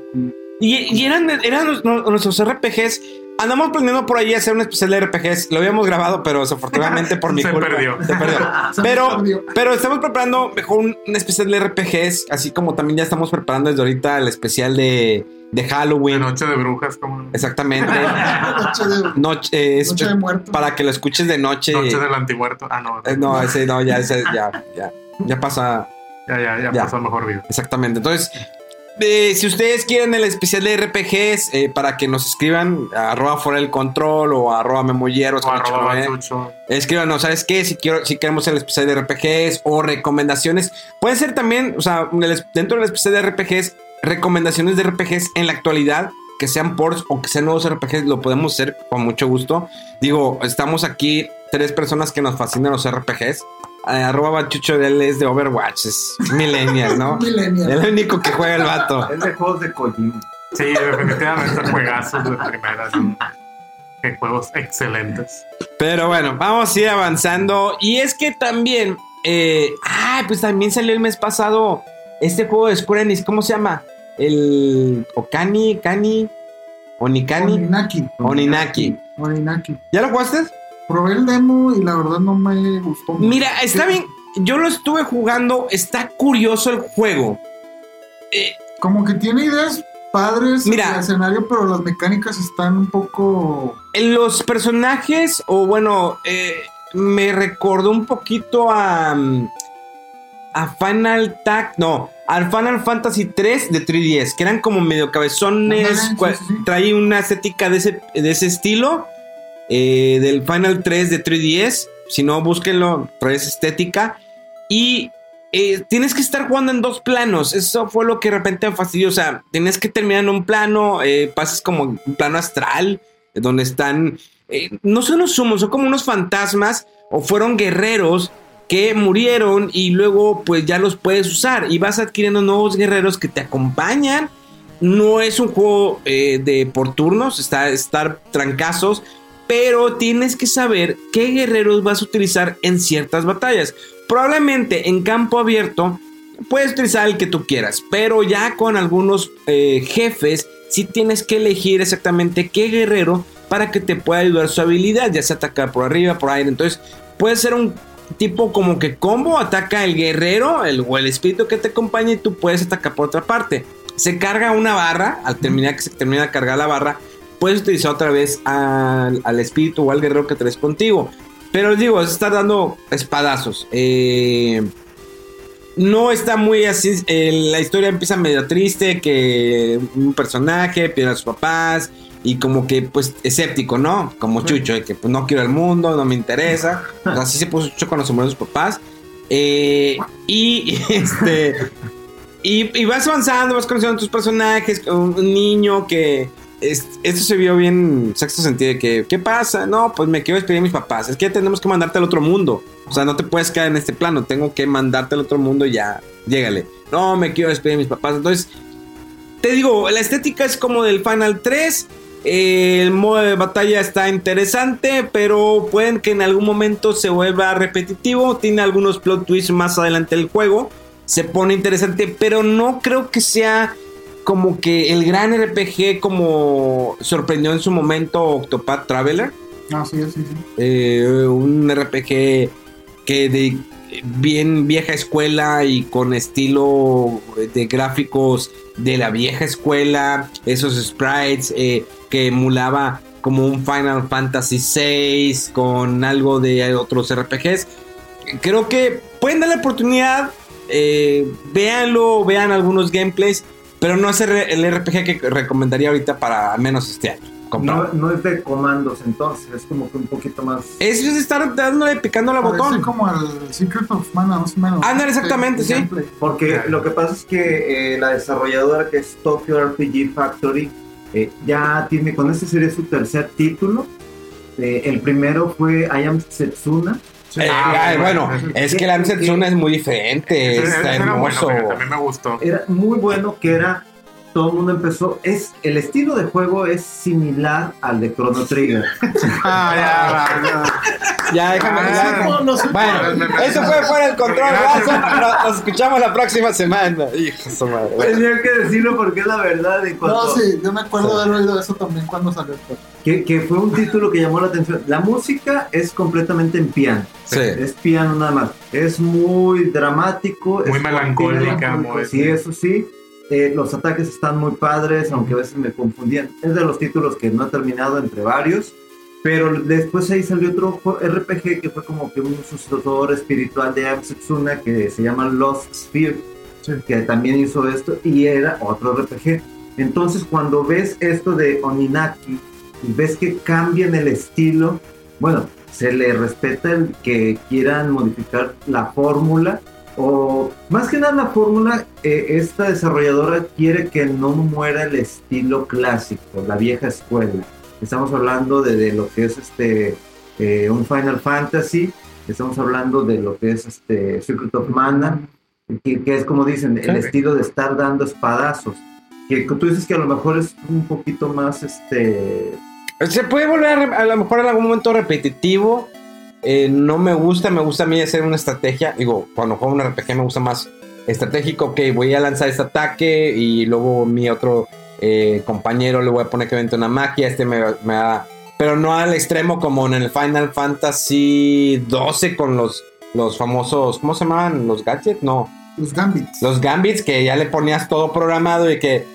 y, y eran, eran nuestros RPGs. Andamos planeando por ahí hacer un especial de RPGs. Lo habíamos grabado, pero desafortunadamente por (laughs) mi Se culpa. perdió. Se perdió. (laughs) Pero, perdió. pero estamos preparando mejor un, un especial de RPGs, así como también ya estamos preparando desde ahorita el especial de, Halloween. Noche de Brujas, como. Exactamente. (laughs) Noche de, Noche, eh, es Noche de Muertos. para que lo escuches de noche. Noche del Antimuerto. Ah, no. Eh, no, ese no, ya, ese ya, ya, ya pasa. Ya, ya, ya, Ya. pasó el mejor video. Exactamente. Entonces, eh, si ustedes quieren el especial de RPGs, eh, para que nos escriban, arroba fuera del control o arroba memolleros, O arroba eh, escríbanos, ¿sabes qué? Si, quiero, si queremos el especial de RPGs o recomendaciones, puede ser también, o sea, en el- dentro del especial de RPGs, recomendaciones de RPGs en la actualidad, que sean ports o que sean nuevos RPGs, lo podemos hacer con mucho gusto. Digo, estamos aquí tres personas que nos fascinan los RPGs. Eh, arroba bachucho de él es de Overwatch, es millennial, ¿no? (laughs) Millennial. El único que juega el vato. Es de juegos de Kojima. Sí, definitivamente juegazos de primera. Qué juegos excelentes. Pero bueno, vamos a ir avanzando. Y es que también, eh, ah, pues también salió el mes pasado este juego de Square Enix, ¿cómo se llama? El Okani, Kani, Onikani, Oninaki. Oninaki. Oninaki. ¿Ya lo jugaste? Probé el demo y la verdad no me gustó mucho. Mira, está Sí, bien. Yo lo estuve jugando, está curioso el juego. Eh, Como que tiene ideas padres Mira. el escenario, pero las mecánicas están un poco. los personajes, o bueno, eh, me recordó un poquito a. mm, A Final Tag. No, al Final Fantasy 3 de 3DS, que eran como medio cabezones. Ándale, sí, cua- sí, sí. Trae una estética de ese, de ese estilo. Eh, del Final 3 de 3DS. Si no, búsquenlo, esa estética. Y eh, tienes que estar jugando en dos planos. Eso fue lo que de repente me fastidió. O sea, tienes que terminar en un plano, eh, pasas como un plano astral, donde están. eh, no son los sumos, son como unos fantasmas o fueron guerreros que murieron y luego pues ya los puedes usar y vas adquiriendo nuevos guerreros que te acompañan. No es un juego de por turnos, está estar trancazos, pero tienes que saber qué guerreros vas a utilizar en ciertas batallas. Probablemente en campo abierto puedes utilizar el que tú quieras, pero ya con algunos eh, jefes sí tienes que elegir exactamente qué guerrero para que te pueda ayudar su habilidad, ya sea atacar por arriba, por aire. Entonces puede ser un tipo como que combo, ataca el guerrero el, o el espíritu que te acompaña y tú puedes atacar por otra parte. Se carga una barra, al terminar que se termina de cargar la barra, puedes utilizar otra vez al, al espíritu o al guerrero que traes contigo. Pero les digo, es estar dando espadazos. Eh, no está muy así. eh, la historia empieza medio triste. Que un personaje pierde a sus papás. Y como que, pues, escéptico, ¿no? Como Chucho, de que pues, no quiero el mundo, no me interesa. O sea, así se puso Chucho cuando se murieron sus papás. Eh, y (laughs) este. Y, y vas avanzando, vas conociendo a tus personajes. Un, un niño que. Es- esto se vio bien sexto sentido de que, ¿qué pasa? No, pues me quiero despedir de mis papás. Es que tenemos que mandarte al otro mundo. O sea, no te puedes quedar en este plano. Tengo que mandarte al otro mundo y ya. Llégale. No, me quiero despedir de mis papás. Entonces, te digo, la estética es como del Final 3. eh, el modo de batalla está interesante, pero pueden que en algún momento se vuelva repetitivo. Tiene algunos plot twists más adelante del juego. Se pone interesante, pero no creo que sea como que el gran RPG como sorprendió en su momento Octopath Traveler. Ah, sí, sí, sí. Eh, un RPG que de, bien vieja escuela y con estilo de gráficos de la vieja escuela, esos sprites eh, que emulaba como un Final Fantasy VI con algo de otros RPGs. Creo que pueden darle oportunidad, eh, véanlo, vean algunos gameplays, pero no es el RPG que recomendaría ahorita para al menos este año. No, no, es de comandos, entonces es como que un poquito más. Es de estar dándole picando la botón. como el Secret of Mana, más o menos. Ándale, exactamente, sí. Porque lo que pasa es que eh, la desarrolladora que es Tokyo RPG Factory eh, ya tiene, con este sería su tercer título. Eh, el primero fue I Am Setsuna. Ah, bueno, es que la Am Setsuna es muy diferente, está hermoso. también me gustó. Era muy bueno que era todo el mundo empezó. Es, el estilo de juego es similar al de Chrono Trigger. (laughs) ah, ya, ya. déjame. Ah, bueno, eso fue fuera del control. Nos, escuchamos la próxima semana. Hijo madre. Tenía que decirlo porque es la verdad. No, sí, yo me acuerdo de haber oído eso también cuando salió. Que, que fue un título que llamó la atención. La música es completamente en piano. Sí. Es piano nada más. Es muy dramático. Muy melancólica. Muy, sí, eso sí eh, los ataques están muy padres, aunque a veces me confundían. Es de los títulos que no he terminado entre varios. Pero después ahí salió otro RPG que fue como que un sucesor espiritual de Setsuna que se llama Lost Sphere, que también hizo esto y era otro RPG. Entonces cuando ves esto de Oninaki y ves que cambian el estilo, bueno, se le respeta el que quieran modificar la fórmula, o más que nada la fórmula, eh, esta desarrolladora quiere que no muera el estilo clásico, la vieja escuela. Estamos hablando de, lo que es este eh, un Final Fantasy, estamos hablando de lo que es este Secret of Mana, que, es como dicen, el estilo de estar dando espadazos. Que tú dices que a lo mejor es un poquito más este. Se puede volver a lo mejor en algún momento repetitivo, eh, no me gusta, me gusta a mí hacer una estrategia. Digo, cuando juego un RPG me gusta más estratégico. Ok, voy a lanzar este ataque y luego mi otro eh, compañero le voy a poner que vente una magia. Este me, me da. Pero no al extremo como en el Final Fantasy 12 con los, los famosos. ¿Cómo se llaman? ¿Los gadgets? No. Los gambits. Los gambits que ya le ponías todo programado y que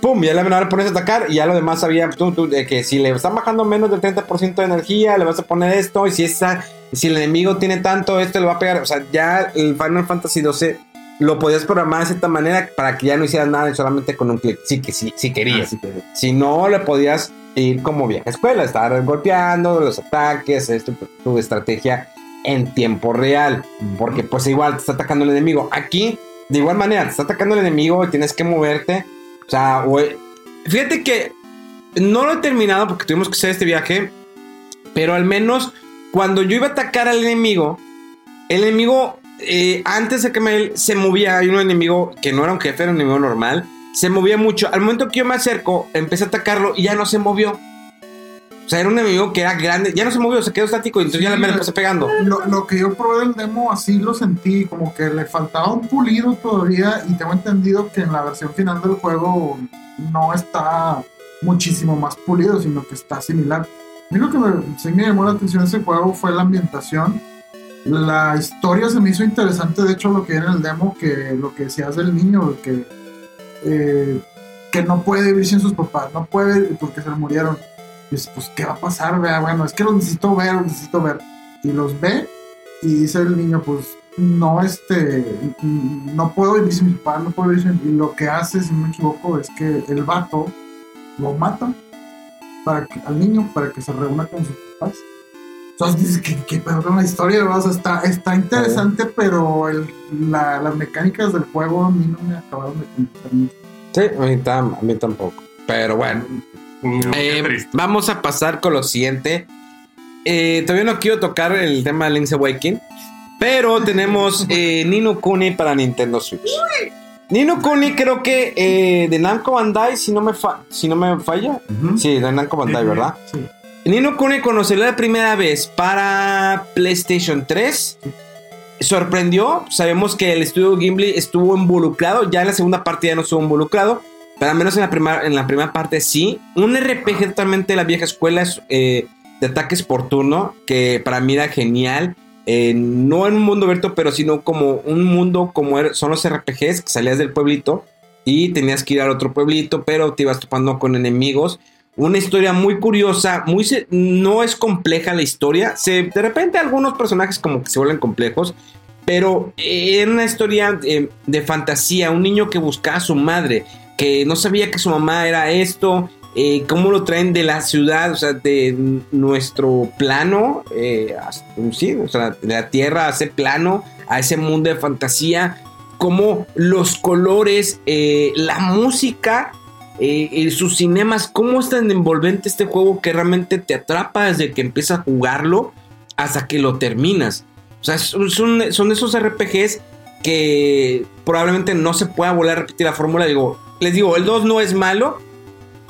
pum, ya le van a poner a atacar y ya lo demás sabía de que si le están bajando menos del 30% de energía, le vas a poner esto y si esa, si el enemigo tiene tanto, este le va a pegar, o sea, ya el Final Fantasy 12 lo podías programar de cierta manera para que ya no hicieras nada solamente con un clic, sí que sí, sí querías. Ah, si no, le podías ir como vieja escuela, estar golpeando los ataques, esto, tu estrategia en tiempo real, porque pues igual te está atacando el enemigo. Aquí, de igual manera, te está atacando el enemigo y tienes que moverte o sea, fíjate que no lo he terminado porque tuvimos que hacer este viaje, pero al menos cuando yo iba a atacar al enemigo, el enemigo, eh, antes de que me se movía, hay un enemigo que no era un jefe, era un enemigo normal, se movía mucho. Al momento que yo me acerco, empecé a atacarlo y ya no se movió. O sea, era un enemigo que era grande, ya no se movió, se quedó estático y entonces ya me lo empecé pegando. Lo, lo, que yo probé del demo, así lo sentí, como que le faltaba un pulido todavía y tengo entendido que en la versión final del juego no está muchísimo más pulido, sino que está similar. A mí lo que me, sí me llamó la atención de ese juego fue la ambientación. La historia se me hizo interesante, de hecho, lo que era en el demo, que lo que decías del niño, que, eh, que no puede vivir sin sus papás, no puede porque se le murieron dice, pues, ¿qué va a pasar? Vea, bueno, es que los necesito ver, los necesito ver. Y los ve y dice el niño, pues, no, este, no puedo vivir sin mi papá, no puedo sin... Y lo que hace, si no me equivoco, es que el vato lo mata para que, al niño para que se reúna con sus papás. Entonces dices que, que perdón, la historia o sea, está, está interesante, pero el, la, las mecánicas del juego a mí no me acabaron de convencer Sí, a mí, a mí tampoco. Pero bueno, eh, vamos a pasar con lo siguiente. Eh, todavía no quiero tocar el tema de Link's Awakening, pero (laughs) tenemos eh, Nino Kuni para Nintendo Switch. Nino Kuni creo que de Namco Bandai, si no me, si no me falla. Sí, de Namco Bandai, ¿verdad? Sí. Nino Kuni conocerlo la primera vez para PlayStation 3. Sorprendió, sabemos que el estudio Gimli estuvo involucrado, ya en la segunda parte ya no estuvo involucrado, pero al menos en la, primera, en la primera parte sí. Un RPG totalmente de la vieja escuela eh, de ataques por turno, que para mí era genial. eh, no en un mundo abierto, pero sino como un mundo como er- son los RPGs, que salías del pueblito y tenías que ir al otro pueblito, pero te ibas topando con enemigos. Una historia muy curiosa, muy no es compleja la historia. Se, de repente algunos personajes como que se vuelven complejos, pero era una historia eh, de fantasía, un niño que buscaba a su madre, que no sabía que su mamá era esto, eh, cómo lo traen de la ciudad, o sea, de nuestro plano, eh, hasta- sí, o sea, de la tierra a ese plano, a ese mundo de fantasía, cómo los colores, eh, la música, sus cinemas, cómo es tan envolvente este juego que realmente te atrapa desde que empiezas a jugarlo hasta que lo terminas. O sea, son- son esos RPGs que probablemente no se pueda volver a repetir la fórmula. Digo, les digo, el 2 no es malo,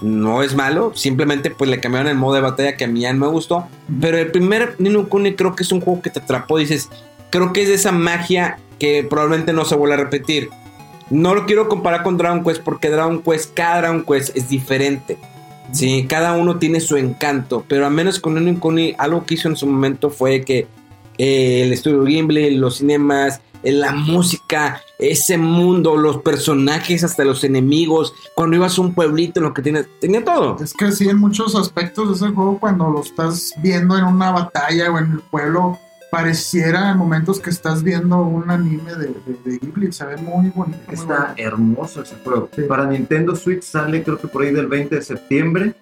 no es malo, simplemente pues le cambiaron el modo de batalla que a mí ya no me gustó. Pero el primer Nino Kuni creo que es un juego que te atrapó, dices, creo que es de esa magia que probablemente no se vuelve a repetir. No lo quiero comparar con Dragon Quest porque Dragon Quest, cada Dragon Quest es diferente. Sí, cada uno tiene su encanto, pero al menos con Nino Kuni algo que hizo en su momento fue que eh, el estudio Gimli, los cinemas, la música, ese mundo, los personajes, hasta los enemigos, cuando ibas a un pueblito, lo que tenía, tenía todo. Es que sí, en muchos aspectos de ese juego, cuando lo estás viendo en una batalla o en el pueblo, pareciera en momentos que estás viendo un anime de, de, de Ghibli. Se ve muy bonito. muy Está hermoso ese juego. Sí. Para Nintendo Switch sale creo que por ahí del 20 de septiembre.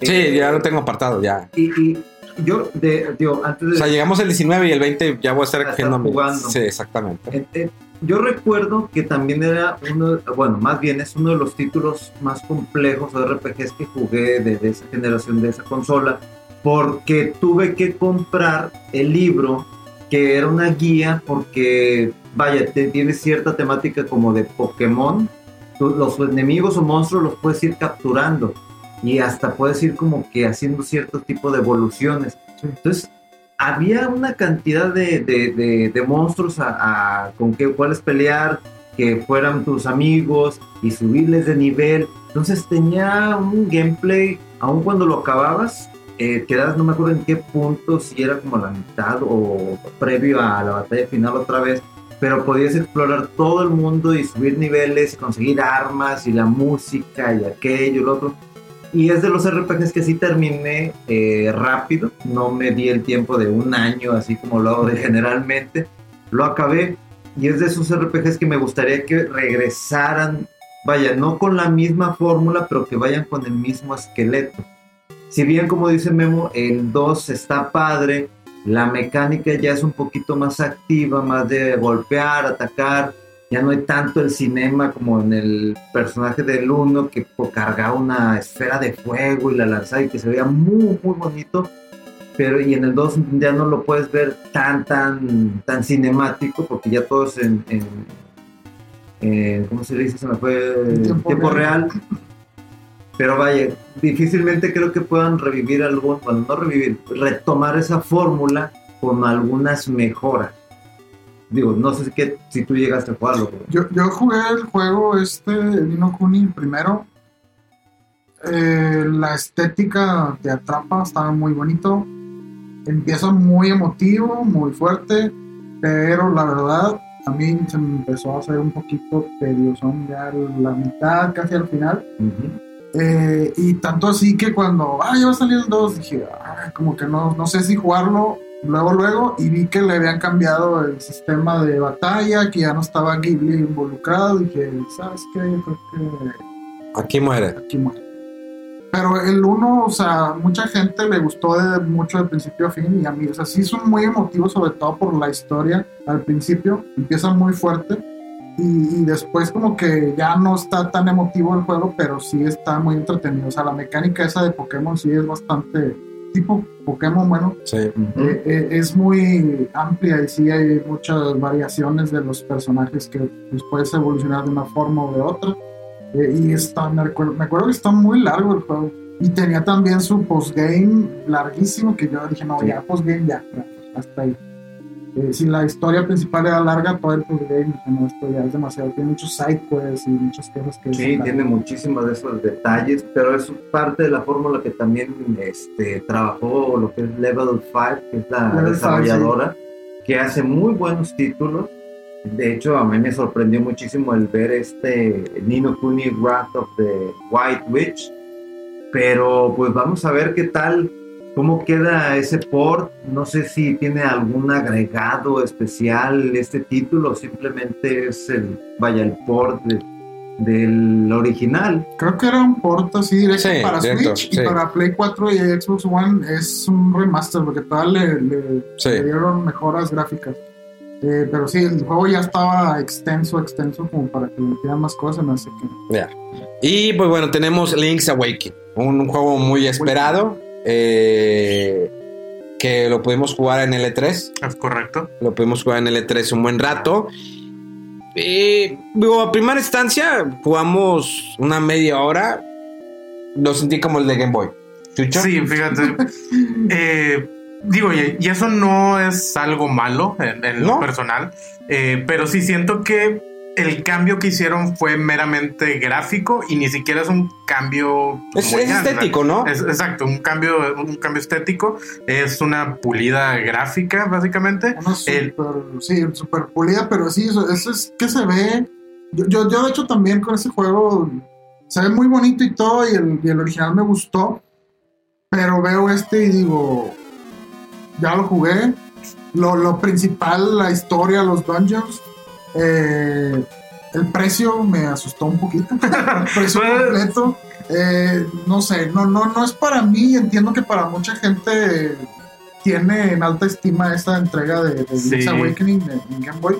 Sí, Eh, ya lo tengo apartado, ya. Y, y yo, de, digo, antes de... O sea, llegamos el 19 y el 20 ya voy a estar A estar jugando. Sí, exactamente. Eh, eh, yo recuerdo que también era uno, bueno, más bien es uno de los títulos más complejos de RPGs que jugué de, de esa generación, de esa consola, porque tuve que comprar el libro que era una guía porque, vaya, te- tiene cierta temática como de Pokémon. Tú- los enemigos o monstruos los puedes ir capturando y hasta puedes ir como que haciendo cierto tipo de evoluciones. Entonces, había una cantidad de, de- de- de monstruos a, a- con que cuáles pelear, que fueran tus amigos y subirles de nivel. Entonces tenía un gameplay, aun cuando lo acababas, eh, quedas, no me acuerdo en qué punto, si era como la mitad o previo a la batalla final otra vez, pero podías explorar todo el mundo y subir niveles, conseguir armas y la música y aquello y lo otro. Y es de los RPGs que sí terminé eh, rápido, no me di el tiempo de un año, así como lo hago generalmente. Lo acabé y es de esos RPGs que me gustaría que regresaran, vaya, no con la misma fórmula, pero que vayan con el mismo esqueleto. Si bien, como dice Memo, el 2 está padre, la mecánica ya es un poquito más activa, más de golpear, atacar, ya no hay tanto el cinema como en el personaje del 1 que cargaba una esfera de fuego y la lanzaba y que se veía muy muy bonito pero y en el 2 ya no lo puedes ver tan tan tan cinemático porque ya todo es en, ¿cómo se dice? se me fue En tiempo, tiempo real. pero vaya difícilmente creo que puedan revivir algún bueno no revivir retomar esa fórmula con algunas mejoras digo no sé si, que, si tú llegaste a jugarlo pero- Yo, yo jugué el juego este, Nino Kuni, primero. Eh, la estética te atrapa, estaba muy bonito. Empieza muy emotivo, muy fuerte, pero la verdad a mí se me empezó a hacer un poquito tedioso ya la mitad, casi al final. Eh, y tanto así que cuando, ah, ya va a salir el 2, dije, "Ay, como que no, no sé si jugarlo luego, luego, y vi que le habían cambiado el sistema de batalla, que ya no estaba Ghibli involucrado, dije, ¿sabes qué? Yo creo que Aquí muere. aquí muere. Pero el 1, o sea, mucha gente le gustó de mucho de principio a fin, y a mí, o sea, sí son muy emotivos, sobre todo por la historia al principio, empieza muy fuerte. Y, y después como que ya no está tan emotivo el juego, pero sí está muy entretenido. O sea, la mecánica esa de Pokémon sí es bastante tipo Pokémon, bueno, Sí. eh, eh, es muy amplia y sí hay muchas variaciones de los personajes que pues, puedes evolucionar de una forma o de otra. Eh, y está, me, acuerdo, me acuerdo que está muy largo el juego. Y tenía también su postgame larguísimo que yo dije, no, Sí. ya, postgame, ya, ya, hasta ahí. Eh, si la historia principal era larga, todo el dije, no, esto ya es demasiado. Tiene muchos sidequests y muchas cosas que... Sí, tiene muchísimos de esos detalles, pero es parte de la fórmula que también este, trabajó lo que es Level 5, que es la Level 5, desarrolladora. que hace muy buenos títulos. De hecho, a mí me sorprendió muchísimo el ver este Nino Kuni Wrath of the White Witch. Pero pues vamos a ver qué tal, cómo queda ese port. No sé si tiene algún agregado especial este título o simplemente es el, vaya, el port de- del original. Creo que era un port así directo Sí, para directo, Switch sí. y para Play 4 y Xbox One es un remaster porque todavía le, le- Sí. le dieron mejoras gráficas. Eh, pero sí, el juego ya estaba extenso, extenso como para que le metieran más cosas, así que Ya. Y pues bueno, tenemos Link's Awakening, un, un juego muy esperado. Eh, que lo pudimos jugar en L3. Es correcto. Lo pudimos jugar en L3 un buen rato. Eh, digo, a primera instancia jugamos una media hora. Lo sentí como el de Game Boy. ¿Chucho? Sí, fíjate. (laughs) Eh, digo, y, y eso no es algo malo en, en lo personal, eh, pero sí siento que el cambio que hicieron fue meramente gráfico y ni siquiera es un cambio Es, estético, ¿no? Es, exacto, un cambio, un cambio estético. Es una pulida gráfica, básicamente. una El- sí, super pulida, pero sí, eso, eso es que se ve. Yo, yo, yo, de hecho, también con ese juego se ve muy bonito y todo, y el, y el original me gustó. Pero veo este y digo, ya lo jugué. Lo, lo principal, la historia, los dungeons. Eh, el precio me asustó un poquito. (laughs) el precio completo. eh, no sé, no, no, no es para mí. Entiendo que para mucha gente tiene en alta estima esta entrega de, de Sí. Awakening en, Game Boy.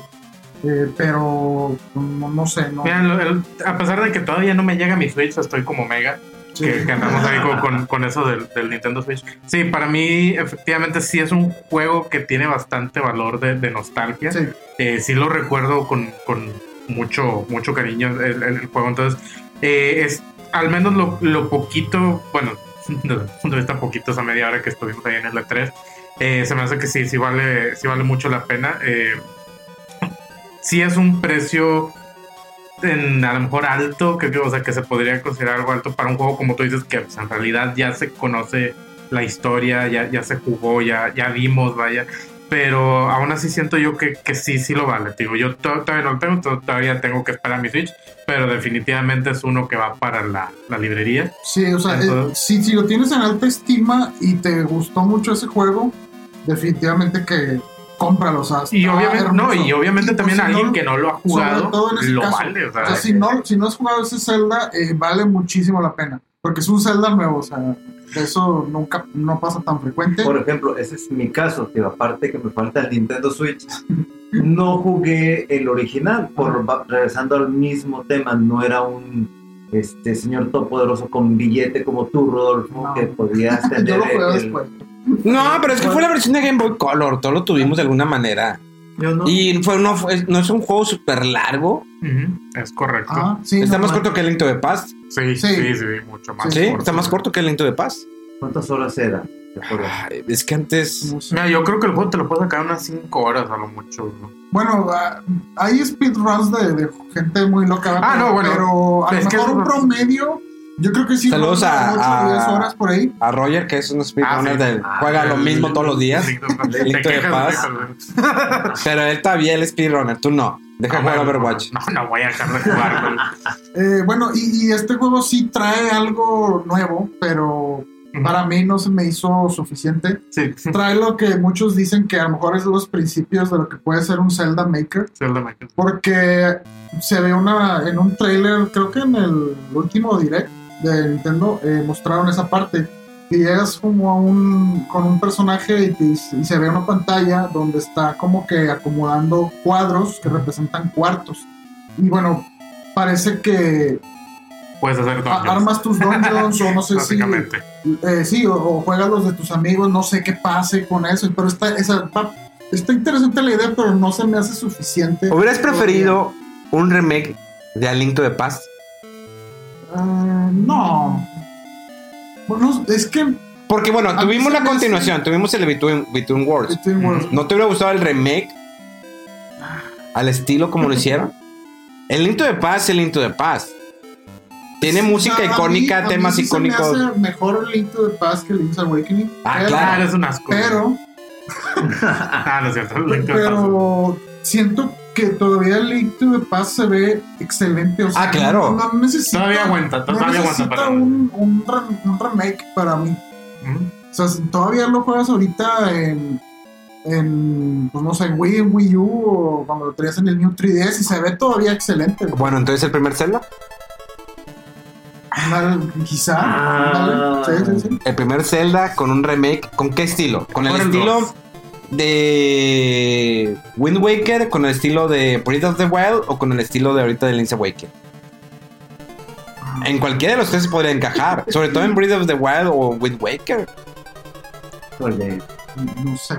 eh, pero no, no sé, no. Mira, lo- el- a pesar de que todavía no me llega mi Switch, estoy como mega. Sí. que, que andamos ahí con, con- con eso del, del Nintendo Switch. Sí, para mí efectivamente sí es un juego que tiene bastante valor de, de nostalgia. Sí. Eh, sí lo recuerdo con, con mucho, mucho cariño el, el- juego. Entonces, eh, es al menos lo, lo poquito, bueno, (laughs) desde el punto de vista poquito esa media hora que estuvimos ahí en el E3, eh, se me hace que sí, sí vale, sí vale mucho la pena. Eh, sí es un precio en, a lo mejor alto, que, que, o sea, que se podría considerar algo alto para un juego como tú dices, que pues, en realidad ya se conoce la historia, ya, ya se jugó, ya, ya vimos, vaya. Pero aún así siento yo que, que sí, sí lo vale. Digo, yo to- todavía no lo tengo, to- todavía tengo que esperar mi Switch, pero definitivamente es uno que va para la, la librería. Sí, o sea, eh, Entonces- si, si lo tienes en alta estima y te gustó mucho ese juego, definitivamente que cómpralo. O sea, Y obviamente, no, y obviamente Y, pues, también si alguien no- que no lo ha sobre jugado todo en ese lo caso. vale. O sea, O sea, si no, si no has jugado ese Zelda, eh, vale muchísimo la pena. Porque es un Zelda nuevo, o sea, eso nunca no pasa tan frecuente. Por ejemplo, ese es mi caso, que aparte que me falta el Nintendo Switch, (laughs) no jugué el original, por va- regresando al mismo tema, no era un este señor todopoderoso con billete como tú, Rodolfo, No. que podías tener (laughs) Yo lo jugué el- después. No, pero es que fue la versión de Game Boy Color. Todo lo tuvimos de alguna manera. Yo no. Y fue, no, fue- no es un juego súper largo. Es correcto. Ah, sí, Está no, más corto que el Link to the Past. Sí, sí, Sí. sí, mucho más. Sí, corto. está más corto que el the Past. ¿Cuántas horas era? Ay, es que antes. Mira, yo creo que el juego te lo puedes sacar unas 5 horas a lo mucho. ¿no? Bueno, ah, hay speedruns de, de gente muy loca. Ah, pero, no, bueno. Pero a lo mejor un promedio, yo creo que sí. Saludos a- ocho a- o 10 horas por ahí. A Roger, que es un speedrunner Ah, sí. del. Ah, juega lo El- mismo todos los días. Past. déjalo. Pero él todavía el speedrunner, tú no. Deja Ah, jugar bueno, Overwatch. No, no voy a dejar de jugar. (laughs) Eh, bueno, y, y este juego sí trae algo nuevo, pero para mí no se me hizo suficiente. Sí, Trae lo que muchos dicen que a lo mejor es los principios de lo que puede ser un Zelda Maker, Zelda Maker. porque se ve una en un trailer, creo que en el último direct de Nintendo eh, mostraron esa parte. Y llegas como a un, con un personaje y, te- y se ve una pantalla donde está como que acomodando cuadros que representan cuartos. Y bueno, parece que Puedes hacer dungeons. armas tus dungeons o no (laughs) sé si eh, sí, o, o juegas los de tus amigos, no sé qué pase con eso, pero está, esa, está interesante la idea, pero no se me hace suficiente. ¿Hubieras preferido un remake de A Link to the Past? Ah, no. Bueno, es que Porque bueno, A tuvimos la continuación, tuvimos el Between, Between Worlds. Between Worlds- ¿No te hubiera gustado el remake? Al estilo como lo (laughs) hicieron. El Link to the Past es el Link to the Past. Tiene música a icónica, mí- a mí temas sí se me icónicos. hace mejor to the Past que Link's Awakening. Ah, pero, claro. Un asco. Pero (laughs) Ah, no es cierto. Pero siento que todavía el the Past se ve excelente. O sea, Ah, claro. No, no necesita, Todavía aguanta, no todavía aguanta necesita para- un, un, re- un remake para mí. Mm. O sea, si todavía lo juegas ahorita en, en pues no sé, en Wii, en Wii U o cuando lo tenías en el New 3DS y se ve todavía excelente. güey. Bueno, entonces el primer Zelda. Quizá. Ah. sí, sí, sí. El primer Zelda con un remake. ¿Con qué estilo? ¿Con el el estilo dos. De Wind Waker? ¿Con el estilo de Breath of the Wild? ¿O con el estilo de ahorita de Link's Awakening? En cualquiera de los tres se podría encajar. (laughs) Sobre todo en Breath of the Wild o Wind Waker. No sé.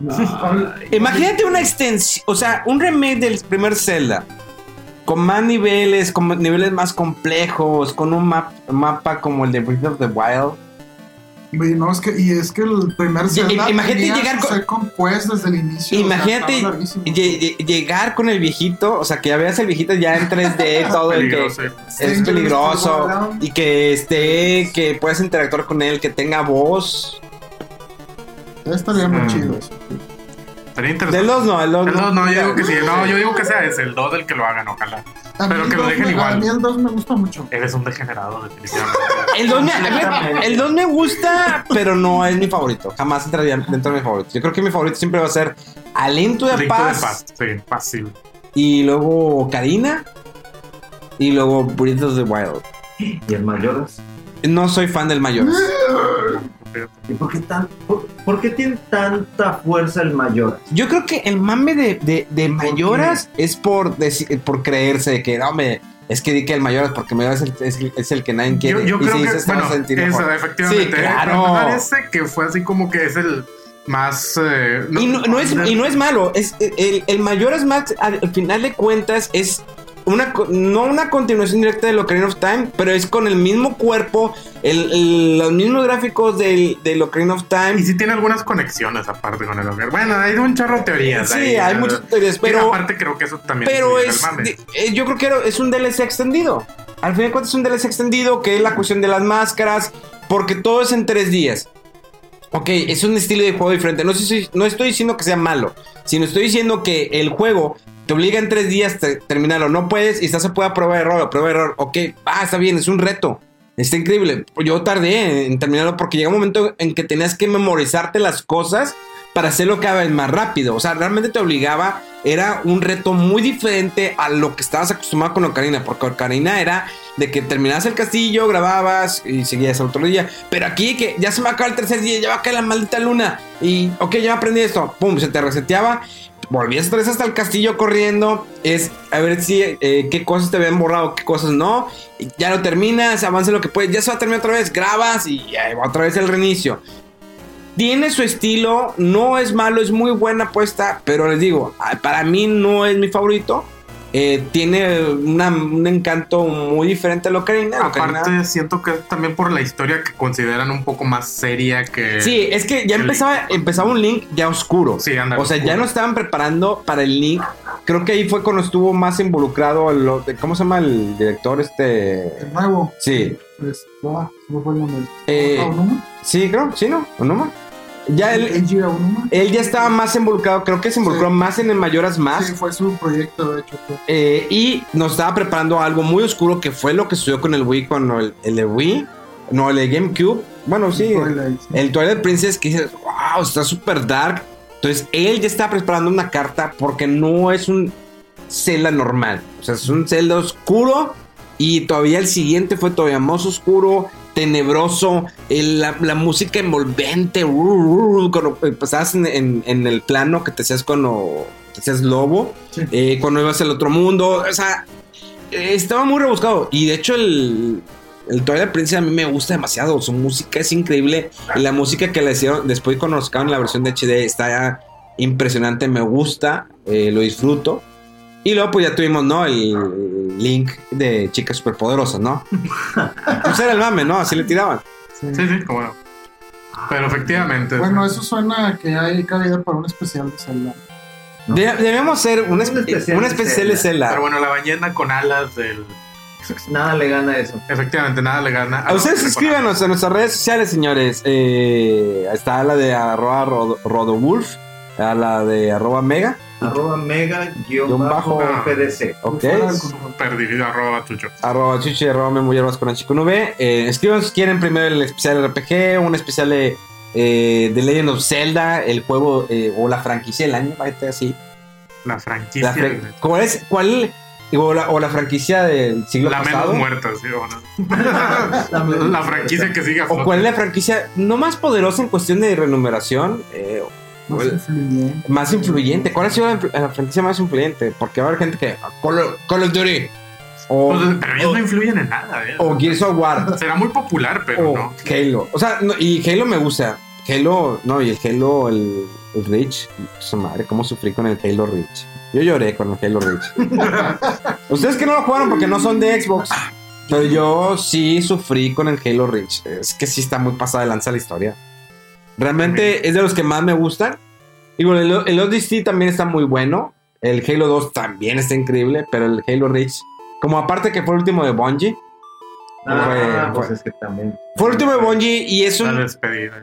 (laughs) Imagínate una extensión, o sea, un remake del primer Zelda. Con más niveles, con niveles más complejos, con un map- mapa como el de Breath of the Wild. Güey, no, es que, y es que el primer Zelda imagínate llegar con- Second Quest desde el inicio. o sea, Imagínate lle- lle- llegar con el viejito, o sea, que ya veas el viejito ya en 3D, (laughs) todo el que Peligroso. es Sí, peligroso sí, y que esté, que puedas interactuar con él, que tenga voz. Estaría muy Mm. chido eso. Sería Del interesante. 2 no, el 2 El dos, no, yo digo que sí. No, yo digo que sea ese, el 2 el que lo hagan, ojalá. A Pero que lo dejen me- igual. A mí el 2 me gusta mucho. Eres un degenerado, definitivamente. (laughs) El 2 me, el 2 me gusta, pero no es mi favorito. Jamás entraría dentro de mi favorito. Yo creo que mi favorito siempre va a ser Aliento de to the Paz Sí, fácil. y luego Karina y luego Breath of the Wild. ¿Y el Mayoras? No soy fan del mayor. (laughs) ¿Y por qué, tan, por, por qué tiene tanta fuerza el Mayoras? Yo creo que el mame de, de, de Mayoras es por, deci- por creerse de que, no, me, es que di que el Mayoras, porque Mayoras es el, es el- es el que nadie quiere. Yo, yo y creo si que, dices, vas bueno, eso, efectivamente. Sí, claro. me parece que fue así como que es el más... eh, Y no, no es, y no es malo, es, el, el Mayoras Max, al, al final de cuentas, es una, no una continuación directa de Ocarina of Time, pero es con el mismo cuerpo, el, el- los mismos gráficos del, del Ocarina of Time. Y sí tiene algunas conexiones aparte con el hogar. Bueno, hay un chorro de teorías. Sí, ahí, hay muchas teorías, pero pero... aparte creo que eso también Pero es, eh, yo creo que es un DLC extendido. Al fin de cuentas es un DLC extendido que es la cuestión de las máscaras, porque todo es en tres días. Ok, es un estilo de juego diferente. No, sé si- no estoy diciendo que sea malo, sino estoy diciendo que el juego te obliga en tres días a terminarlo. No puedes y estás a prueba, prueba, error, prueba, error. Ok, ah, está bien, es un reto. Está increíble. Yo tardé en terminarlo porque llega un momento en que tenías que memorizarte las cosas para hacerlo cada vez más rápido. O sea, realmente te obligaba. Era un reto muy diferente a lo que estabas acostumbrado con Ocarina. Porque Ocarina era de que terminabas el castillo, grababas y seguías otro día. Pero aquí que ya se me va a acabar el tercer día, ya va a caer la maldita luna. Y, ok, ya aprendí esto. Pum, se te reseteaba. Volvías otra vez hasta el castillo corriendo. Es a ver si eh, qué cosas te habían borrado, qué cosas no. Ya lo terminas, avanza lo que puedes. Ya se va a terminar otra vez, grabas y otra vez el reinicio. Tiene su estilo, no es malo, es muy buena apuesta, pero les digo, para mí no es mi favorito. Eh, tiene una- un encanto muy diferente a lo que Aparte, siento que es también por la historia que consideran un poco más seria que. Sí, es que ya empezaba, empezaba un link ya oscuro. Sí, anda. O sea, ya no estaban preparando para el link. Creo que ahí fue cuando estuvo más involucrado el, ¿cómo se llama el director este? El nuevo. Sí, Es, ah, se me fue el nombre. Eh, sí, creo, sí, ¿no? ¿O no más? Ya él, ya estaba más involucrado, creo que se involucró Sí. más en el Mayoras Más. Sí, fue su proyecto, de hecho. Eh, y nos estaba preparando algo muy oscuro que fue lo que sucedió con el Wii, con el, el Wii, no, el GameCube. Bueno, sí, Twilight, sí. el Twilight Princess que dices, wow, está súper dark. Entonces él ya estaba preparando una carta porque no es un Zelda normal. O sea, es un Zelda oscuro y todavía el siguiente fue todavía más oscuro, tenebroso, el- la, la música envolvente, uh, uh, cuando pasabas en, en- en el plano que te hacías cuando te hacías lobo, Sí. eh, cuando ibas al otro mundo, o sea, eh, estaba muy rebuscado. Y de hecho el, el Twilight Princess a mí me gusta demasiado, su música es increíble y la música que le hicieron después cuando sacaron la versión de HD está impresionante, me gusta, eh, lo disfruto. Y luego pues ya tuvimos, ¿no? El link de chicas superpoderosas, ¿no? (laughs) pues era el mame, ¿no? Así le tiraban. Sí. Sí, sí, como no. Pero efectivamente. Bueno, eso suena a que hay cabida para un especial de Zelda. ¿no? De- debemos hacer Un espe- especial de especial de Pero Zelda. bueno, la ballena con alas del. Nada le gana a eso. Efectivamente, nada le gana. A ustedes escríbanos en nuestras redes sociales, señores. Eh, está la de arroba Rod- rodowulf, a la de arroba mega. Arroba mega guion bajo bajo. FDC. Ok. Perdido, arroba chucho. Arroba chuchi, arroba memo hierbas con H con V. Eh, escríbanos si quieren primero el especial RPG, un especial de, eh, de Legend of Zelda, el juego eh, o la franquicia del año, así. La La franquicia. fran- ¿Cuál es? ¿Cuál? O la, o la franquicia del siglo La pasado. menos muerta, sí, o no. (laughs) la franquicia que siga. a ¿O cuál es la franquicia no más poderosa en cuestión de renumeración? Eh, Más influyente. más influyente. ¿Cuál ha sido la, la franquicia más influyente? Porque va a haber gente que. Call of, Call of Duty. O, Pues, pero ellos o- no influyen en nada, ¿eh? o Gears of War. (laughs) Será muy popular, pero o no. Halo. O sea, no, y Halo me gusta. Halo, no, y el Halo, el, el Reach. Su madre, cómo sufrí con el Halo Reach. Yo lloré con el Halo Reach. (laughs) Ustedes que no lo jugaron porque no son de Xbox. Pero yo sí sufrí con el Halo Reach. Es que sí está muy pasada de lanza la historia. Realmente es de los que más me gustan. Y bueno, el, el Odyssey también está muy bueno. El Halo 2 también está increíble. Pero el Halo Reach, como aparte que fue el último de Bungie, Ah, Fue- pues es que también. fue el último de Bungie y es un,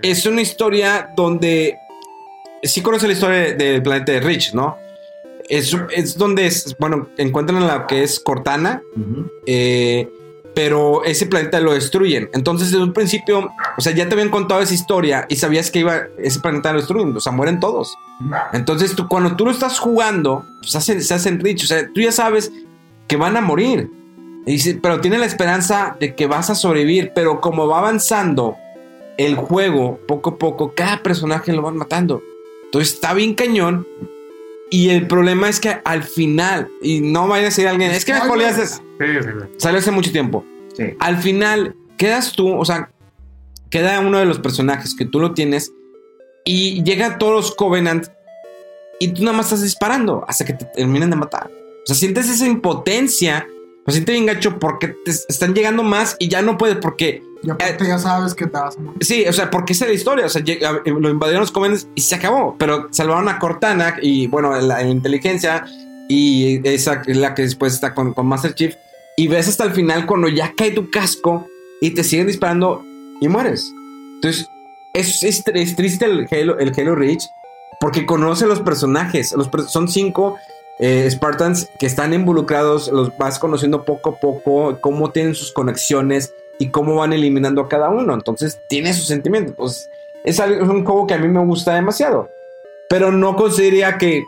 es una historia donde sí conoce la historia de- del planeta de Rich, ¿no? Es, es donde es, bueno, encuentran la que es Cortana, eh, pero ese planeta lo destruyen. Entonces, desde un principio, o sea, ya te habían contado esa historia y sabías que iba ese planeta lo destruyen, o sea, mueren todos. Entonces, tú, cuando tú lo estás jugando, pues hacen- se hacen Rich, o sea, tú ya sabes que van a morir. Pero tiene la esperanza de que vas a sobrevivir, pero como va avanzando el juego, poco a poco, cada personaje lo van matando. Entonces está bien cañón. Y el problema es que al final, y no vaya a decir alguien, es que me spoileaste". Sí, sí, sí. Salió hace mucho tiempo. Sí. Al final, quedas tú, o sea, queda uno de los personajes que tú lo tienes y llegan todos los Covenant y tú nada más estás disparando hasta que te terminan de matar. O sea, sientes esa impotencia, pues sientes bien gacho porque te están llegando más y ya no puedes porque Ya sabes que te vas a morir. Sí, o sea, porque esa es la historia. O sea, lo invadieron los Covenants y se acabó. Pero salvaron a Cortana y, bueno, la, inteligencia. Y esa es la que después está con, con Master Chief. Y ves hasta el final cuando ya cae tu casco y te siguen disparando y mueres. Entonces, es, es, tr- es triste el Halo, el Halo Reach porque conoce los personajes. Los son cinco eh, Spartans que están involucrados. Los vas conociendo poco a poco, cómo tienen sus conexiones y cómo van eliminando a cada uno. Entonces, tiene sus sentimientos. Pues, es, algo- es un juego que a mí me gusta demasiado. Pero no consideraría que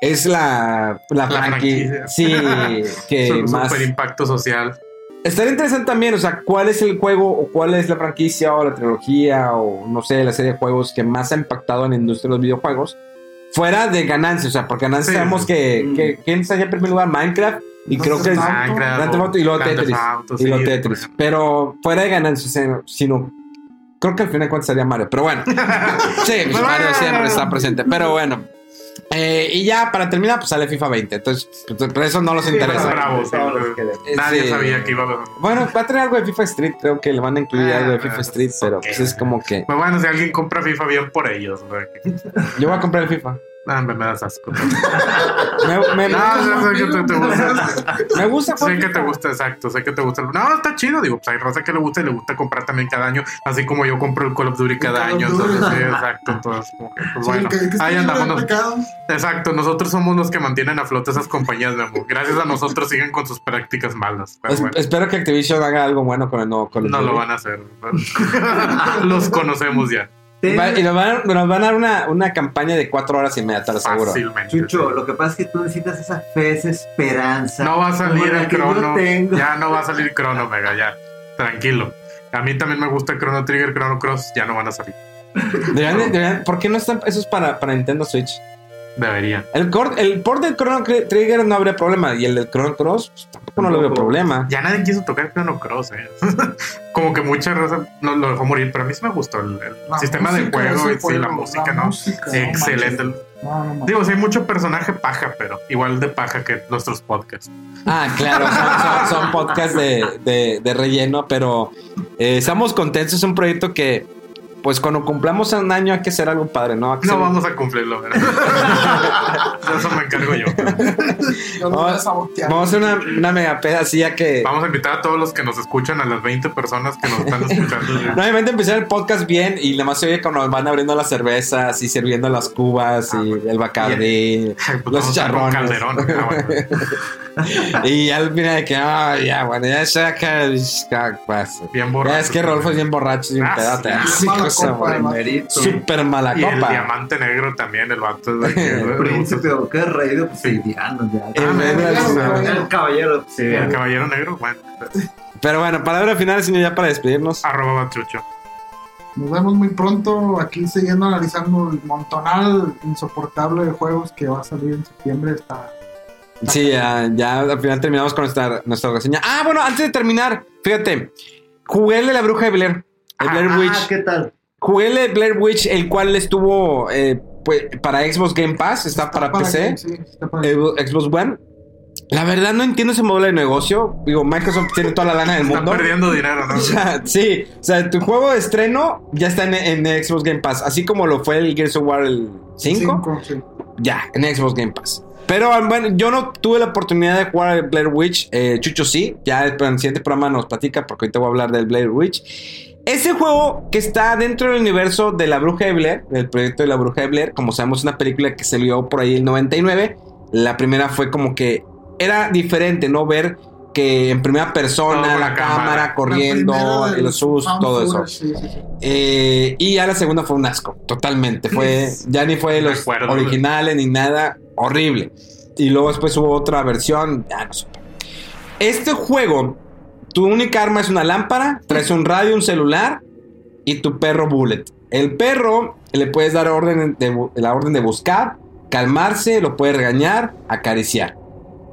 es la, la, La franqui- franquicia. Sí, (laughs) que más. Super impacto social. Estaría interesante también, o sea, cuál es el juego o cuál es la franquicia o la trilogía o no sé, la serie de juegos que más ha impactado en la industria de los videojuegos. Fuera de ganancias, o sea, porque ganancias Sí. sabemos que, Mm. que ¿quién está en primer lugar? Minecraft y Grand creo que es. Minecraft, Grand Theft Auto y luego Tetris. Auto, y sí, luego Tetris. Pero fuera de ganancias, eh, sino creo que al final de cuentas sería Mario. Pero bueno, (laughs) sí, pues Mario siempre está presente. Pero bueno, Eh, y ya para terminar, pues sale FIFA 20. Entonces, pues, por eso no los interesa. bravo, sí, Todos los sí. que de- Nadie Sí. sabía que iba a Bueno, va a tener algo de FIFA Street. Creo que le van a incluir Ah, algo de FIFA pues, Street, pero ok. pues es como que. Pues bueno, si alguien compra FIFA, bien por ellos. Yo voy a comprar el FIFA. Ah, me, me das asco. (laughs) Me, me- No, no, sé que te, te gusta. me gusta Sé que te gusta, exacto. Sé que te gusta. No, está chido. Digo, pues hay raza que le gusta y le gusta comprar también cada año. Así como yo compro el Call of Duty cada año. Entonces, sí, (laughs) exacto. Entonces, como que, pues Sí, bueno, que- que está ahí andamos. Exacto, nosotros somos los que mantienen a flote esas compañías, Memo. Gracias a nosotros siguen con sus prácticas malas. Pero Es- bueno, Espero que Activision haga algo bueno con el nuevo Call of no Duty. lo van a hacer. (laughs) los conocemos ya. Y nos van, a- nos van a dar una, una campaña de cuatro horas y media, te lo aseguro. Fácilmente. Chucho, lo que pasa es que tú necesitas esa fe, esa esperanza. No va a salir el crono. Ya no va a salir crono, Mega, ya. Tranquilo. A mí también me gusta Chrono Trigger, Chrono Cross, ya no van a salir. Deberían de- deberían- ¿Por qué no están esos para, para Nintendo Switch? Deberían. El, cor- el port del Chrono Trigger no habría problema. Y el del Chrono Cross, pues, tampoco no le veo problema. Ya nadie quiso tocar Chrono Cross, eh. (laughs) Como que mucha raza no lo dejó morir, pero a mí sí me gustó el, sistema de juego y sí, la música, la ¿no? música, no Excelente. No, no, no. Digo, sí hay mucho personaje paja, pero igual de paja que nuestros podcasts. Ah, claro, son, son- son podcasts de, de- de relleno, pero eh, estamos contentos. Es un proyecto que, pues cuando cumplamos un año hay que hacer algo padre, ¿no? No vamos a cumplirlo, ¿verdad? (laughs) eso, eso me encargo yo. Vamos, vamos a hacer una, una mega peda así ya que... Vamos a invitar a todos los que nos escuchan, a las 20 personas que nos están escuchando. (laughs) Nuevamente empezar el podcast bien y nada más se oye cuando nos van abriendo las cervezas y sirviendo las cubas y el bacardí, pues los charrones. Calderón. Ah, bueno. (laughs) y al final de que, ah, ya, bueno, ya ya, pues. Bien Ya borracho. es que Rolfo es bien borracho y un Ah, pedote. sí, así mala cosa, copa, güey. Primerito. Súper mala Y el copa. diamante negro también, el vato de que, (laughs) El príncipe o qué rey de obsidiano. ya. El Ah, mira. El caballero Sí, el obsidiano. caballero negro, bueno, Pero bueno, palabra final, señor, ya para despedirnos. arroba bachucho. Nos vemos muy pronto aquí siguiendo analizando el montonal insoportable de juegos que va a salir en septiembre. Está Sí, ya, ya al final terminamos con nuestra, nuestra reseña. Ah, bueno, antes de terminar, fíjate, jugué el de la bruja de Blair, el Blair Ah, Witch. ¿qué tal? Jugué el de Blair Witch, el cual estuvo eh, pues, para Xbox Game Pass, está, para, PC, sí, está para- eh, Xbox One. La verdad no entiendo ese modelo de negocio. Digo, Microsoft tiene toda la lana del Está mundo. perdiendo dinero, ¿no? (laughs) O sea, sí, o sea, tu juego de estreno ya está en, en Xbox Game Pass, así como lo fue el Gears of War el 5, Cinco, sí. ya, en Xbox Game Pass. Pero bueno, yo no tuve la oportunidad de jugar el Blair Witch, eh, Chucho sí, ya en el siguiente programa nos platica porque ahorita voy a hablar del Blair Witch. Ese juego que está dentro del universo de la Bruja de Blair, del proyecto de la Bruja de Blair, como sabemos, una película que salió por ahí el 99. La primera fue como que era diferente, ¿no? Ver que en primera persona, la, la cámara, cámara. corriendo, los sus, todo eso. footage, sí, sí, sí. Eh, y ya la segunda fue un asco, totalmente. Fue, ya ni fue de los originales ni nada, horrible. Y luego después hubo otra versión, ya no supe. Este juego, tu única arma es una lámpara, traes un radio, un celular y tu perro Bullet. El perro le puedes dar orden de, la orden de buscar, calmarse, lo puedes regañar, acariciar.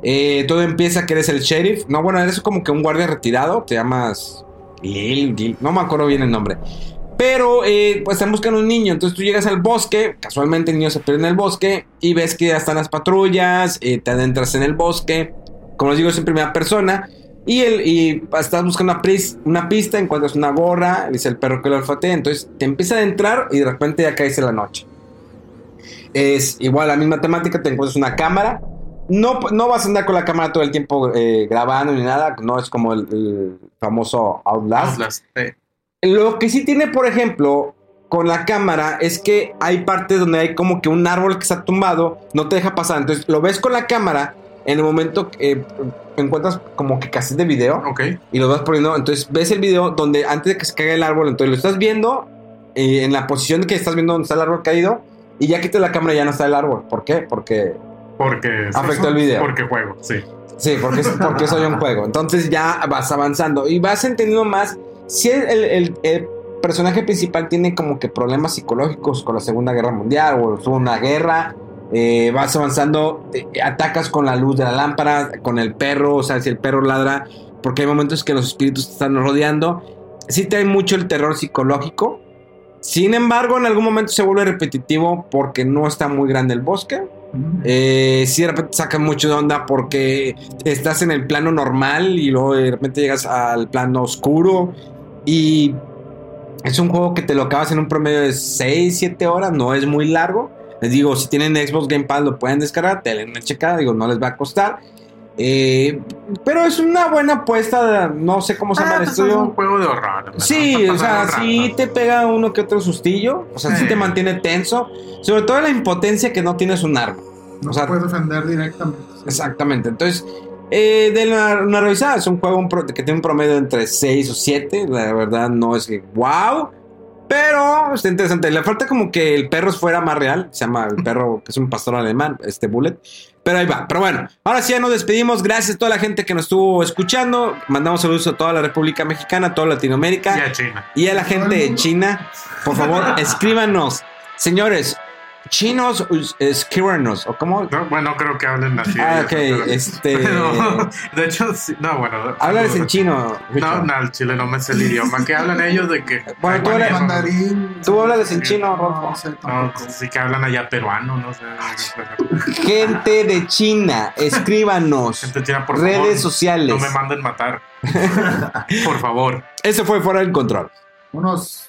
Eh, todo empieza que eres el sheriff. No, bueno, eres como que un guardia retirado. Te llamas Lil, no me acuerdo bien el nombre. Pero eh, pues están buscando un niño. Entonces tú llegas al bosque. Casualmente el niño se pierde en el bosque. Y ves que ya están las patrullas. eh, te adentras en el bosque. Como les digo, es en primera persona. Y, el, y estás buscando una, pris- una pista. Encuentras una gorra. Dice el perro que lo olfatea. Entonces te empieza a adentrar. Y de repente ya caes en la noche. Es igual la misma temática. Te encuentras una cámara. No, no vas a andar con la cámara todo el tiempo eh, grabando ni nada. No es como el, el famoso Outlast. Outlast, eh. Lo que sí tiene, por ejemplo, con la cámara es que hay partes donde hay como que un árbol que está tumbado, no te deja pasar. Entonces lo ves con la cámara, en el momento que eh, encuentras como que cassette de video y lo vas poniendo. Entonces ves el video donde antes de que se caiga el árbol, entonces lo estás viendo eh, en la posición que estás viendo donde está el árbol caído y ya quitas la cámara y ya no está el árbol. ¿Por qué? Porque Porque. afectó el video. Porque juego, sí. Sí, porque, porque soy un juego. Entonces ya vas avanzando y vas entendiendo más. Si el, el- el- el personaje principal tiene como que problemas psicológicos con la Segunda Guerra Mundial o tuvo una guerra, eh, vas avanzando, atacas con la luz de la lámpara, con el perro, o sea, si el perro ladra, porque hay momentos que los espíritus te están rodeando. Sí te hay mucho el terror psicológico. Sin embargo, en algún momento se vuelve repetitivo porque no está muy grande el bosque. Eh, sí, de repente sacan mucho de onda porque estás en el plano normal y luego de repente llegas al plano oscuro. Y es un juego que te lo acabas en un promedio de 6, 7 horas, no es muy largo. Les digo, si tienen Xbox Game Pass lo pueden descargar, te una checada, digo, no les va a costar. Eh, pero es una buena apuesta, no sé cómo se llama Ah, el pues es un juego de horror. Sí, o sea, sí te pega uno que otro sustillo. O sea, sí Sí. te mantiene tenso. Sobre todo la impotencia que no tienes un arma. No o sea, se puede defender directamente. sí. Exactamente. Entonces, eh, de una, una revisada, es un juego un pro- que tiene un promedio entre 6 o 7. La verdad no es que wow. Pero está interesante. Le falta como que el perro fuera más real. Se llama el perro, que es un pastor alemán, este Bullet. Pero ahí va. Pero bueno, ahora sí ya nos despedimos. Gracias a toda la gente que nos estuvo escuchando. Mandamos saludos a toda la República Mexicana, a toda Latinoamérica. Y a China. Y a la gente de China, por favor, (laughs) escríbanos. Señores, chinos, escríbanos. ¿O cómo? No, bueno, creo que hablen así. Ah, ok, pero- este- (laughs) No, de hecho, sí, no, bueno. Háblales en chino. No, Richard. no, el chile no me sé el idioma. ¿Qué hablan ellos de que? (laughs) Bueno, tú hablas- Mandarín. Tú háblales en Sí. chino, No, sé No, sí que hablan allá peruano, no sé. Gente de China, escríbanos. Gente china, por Redes favor, sociales. No me manden matar. por favor. Eso fue fuera del control. Unos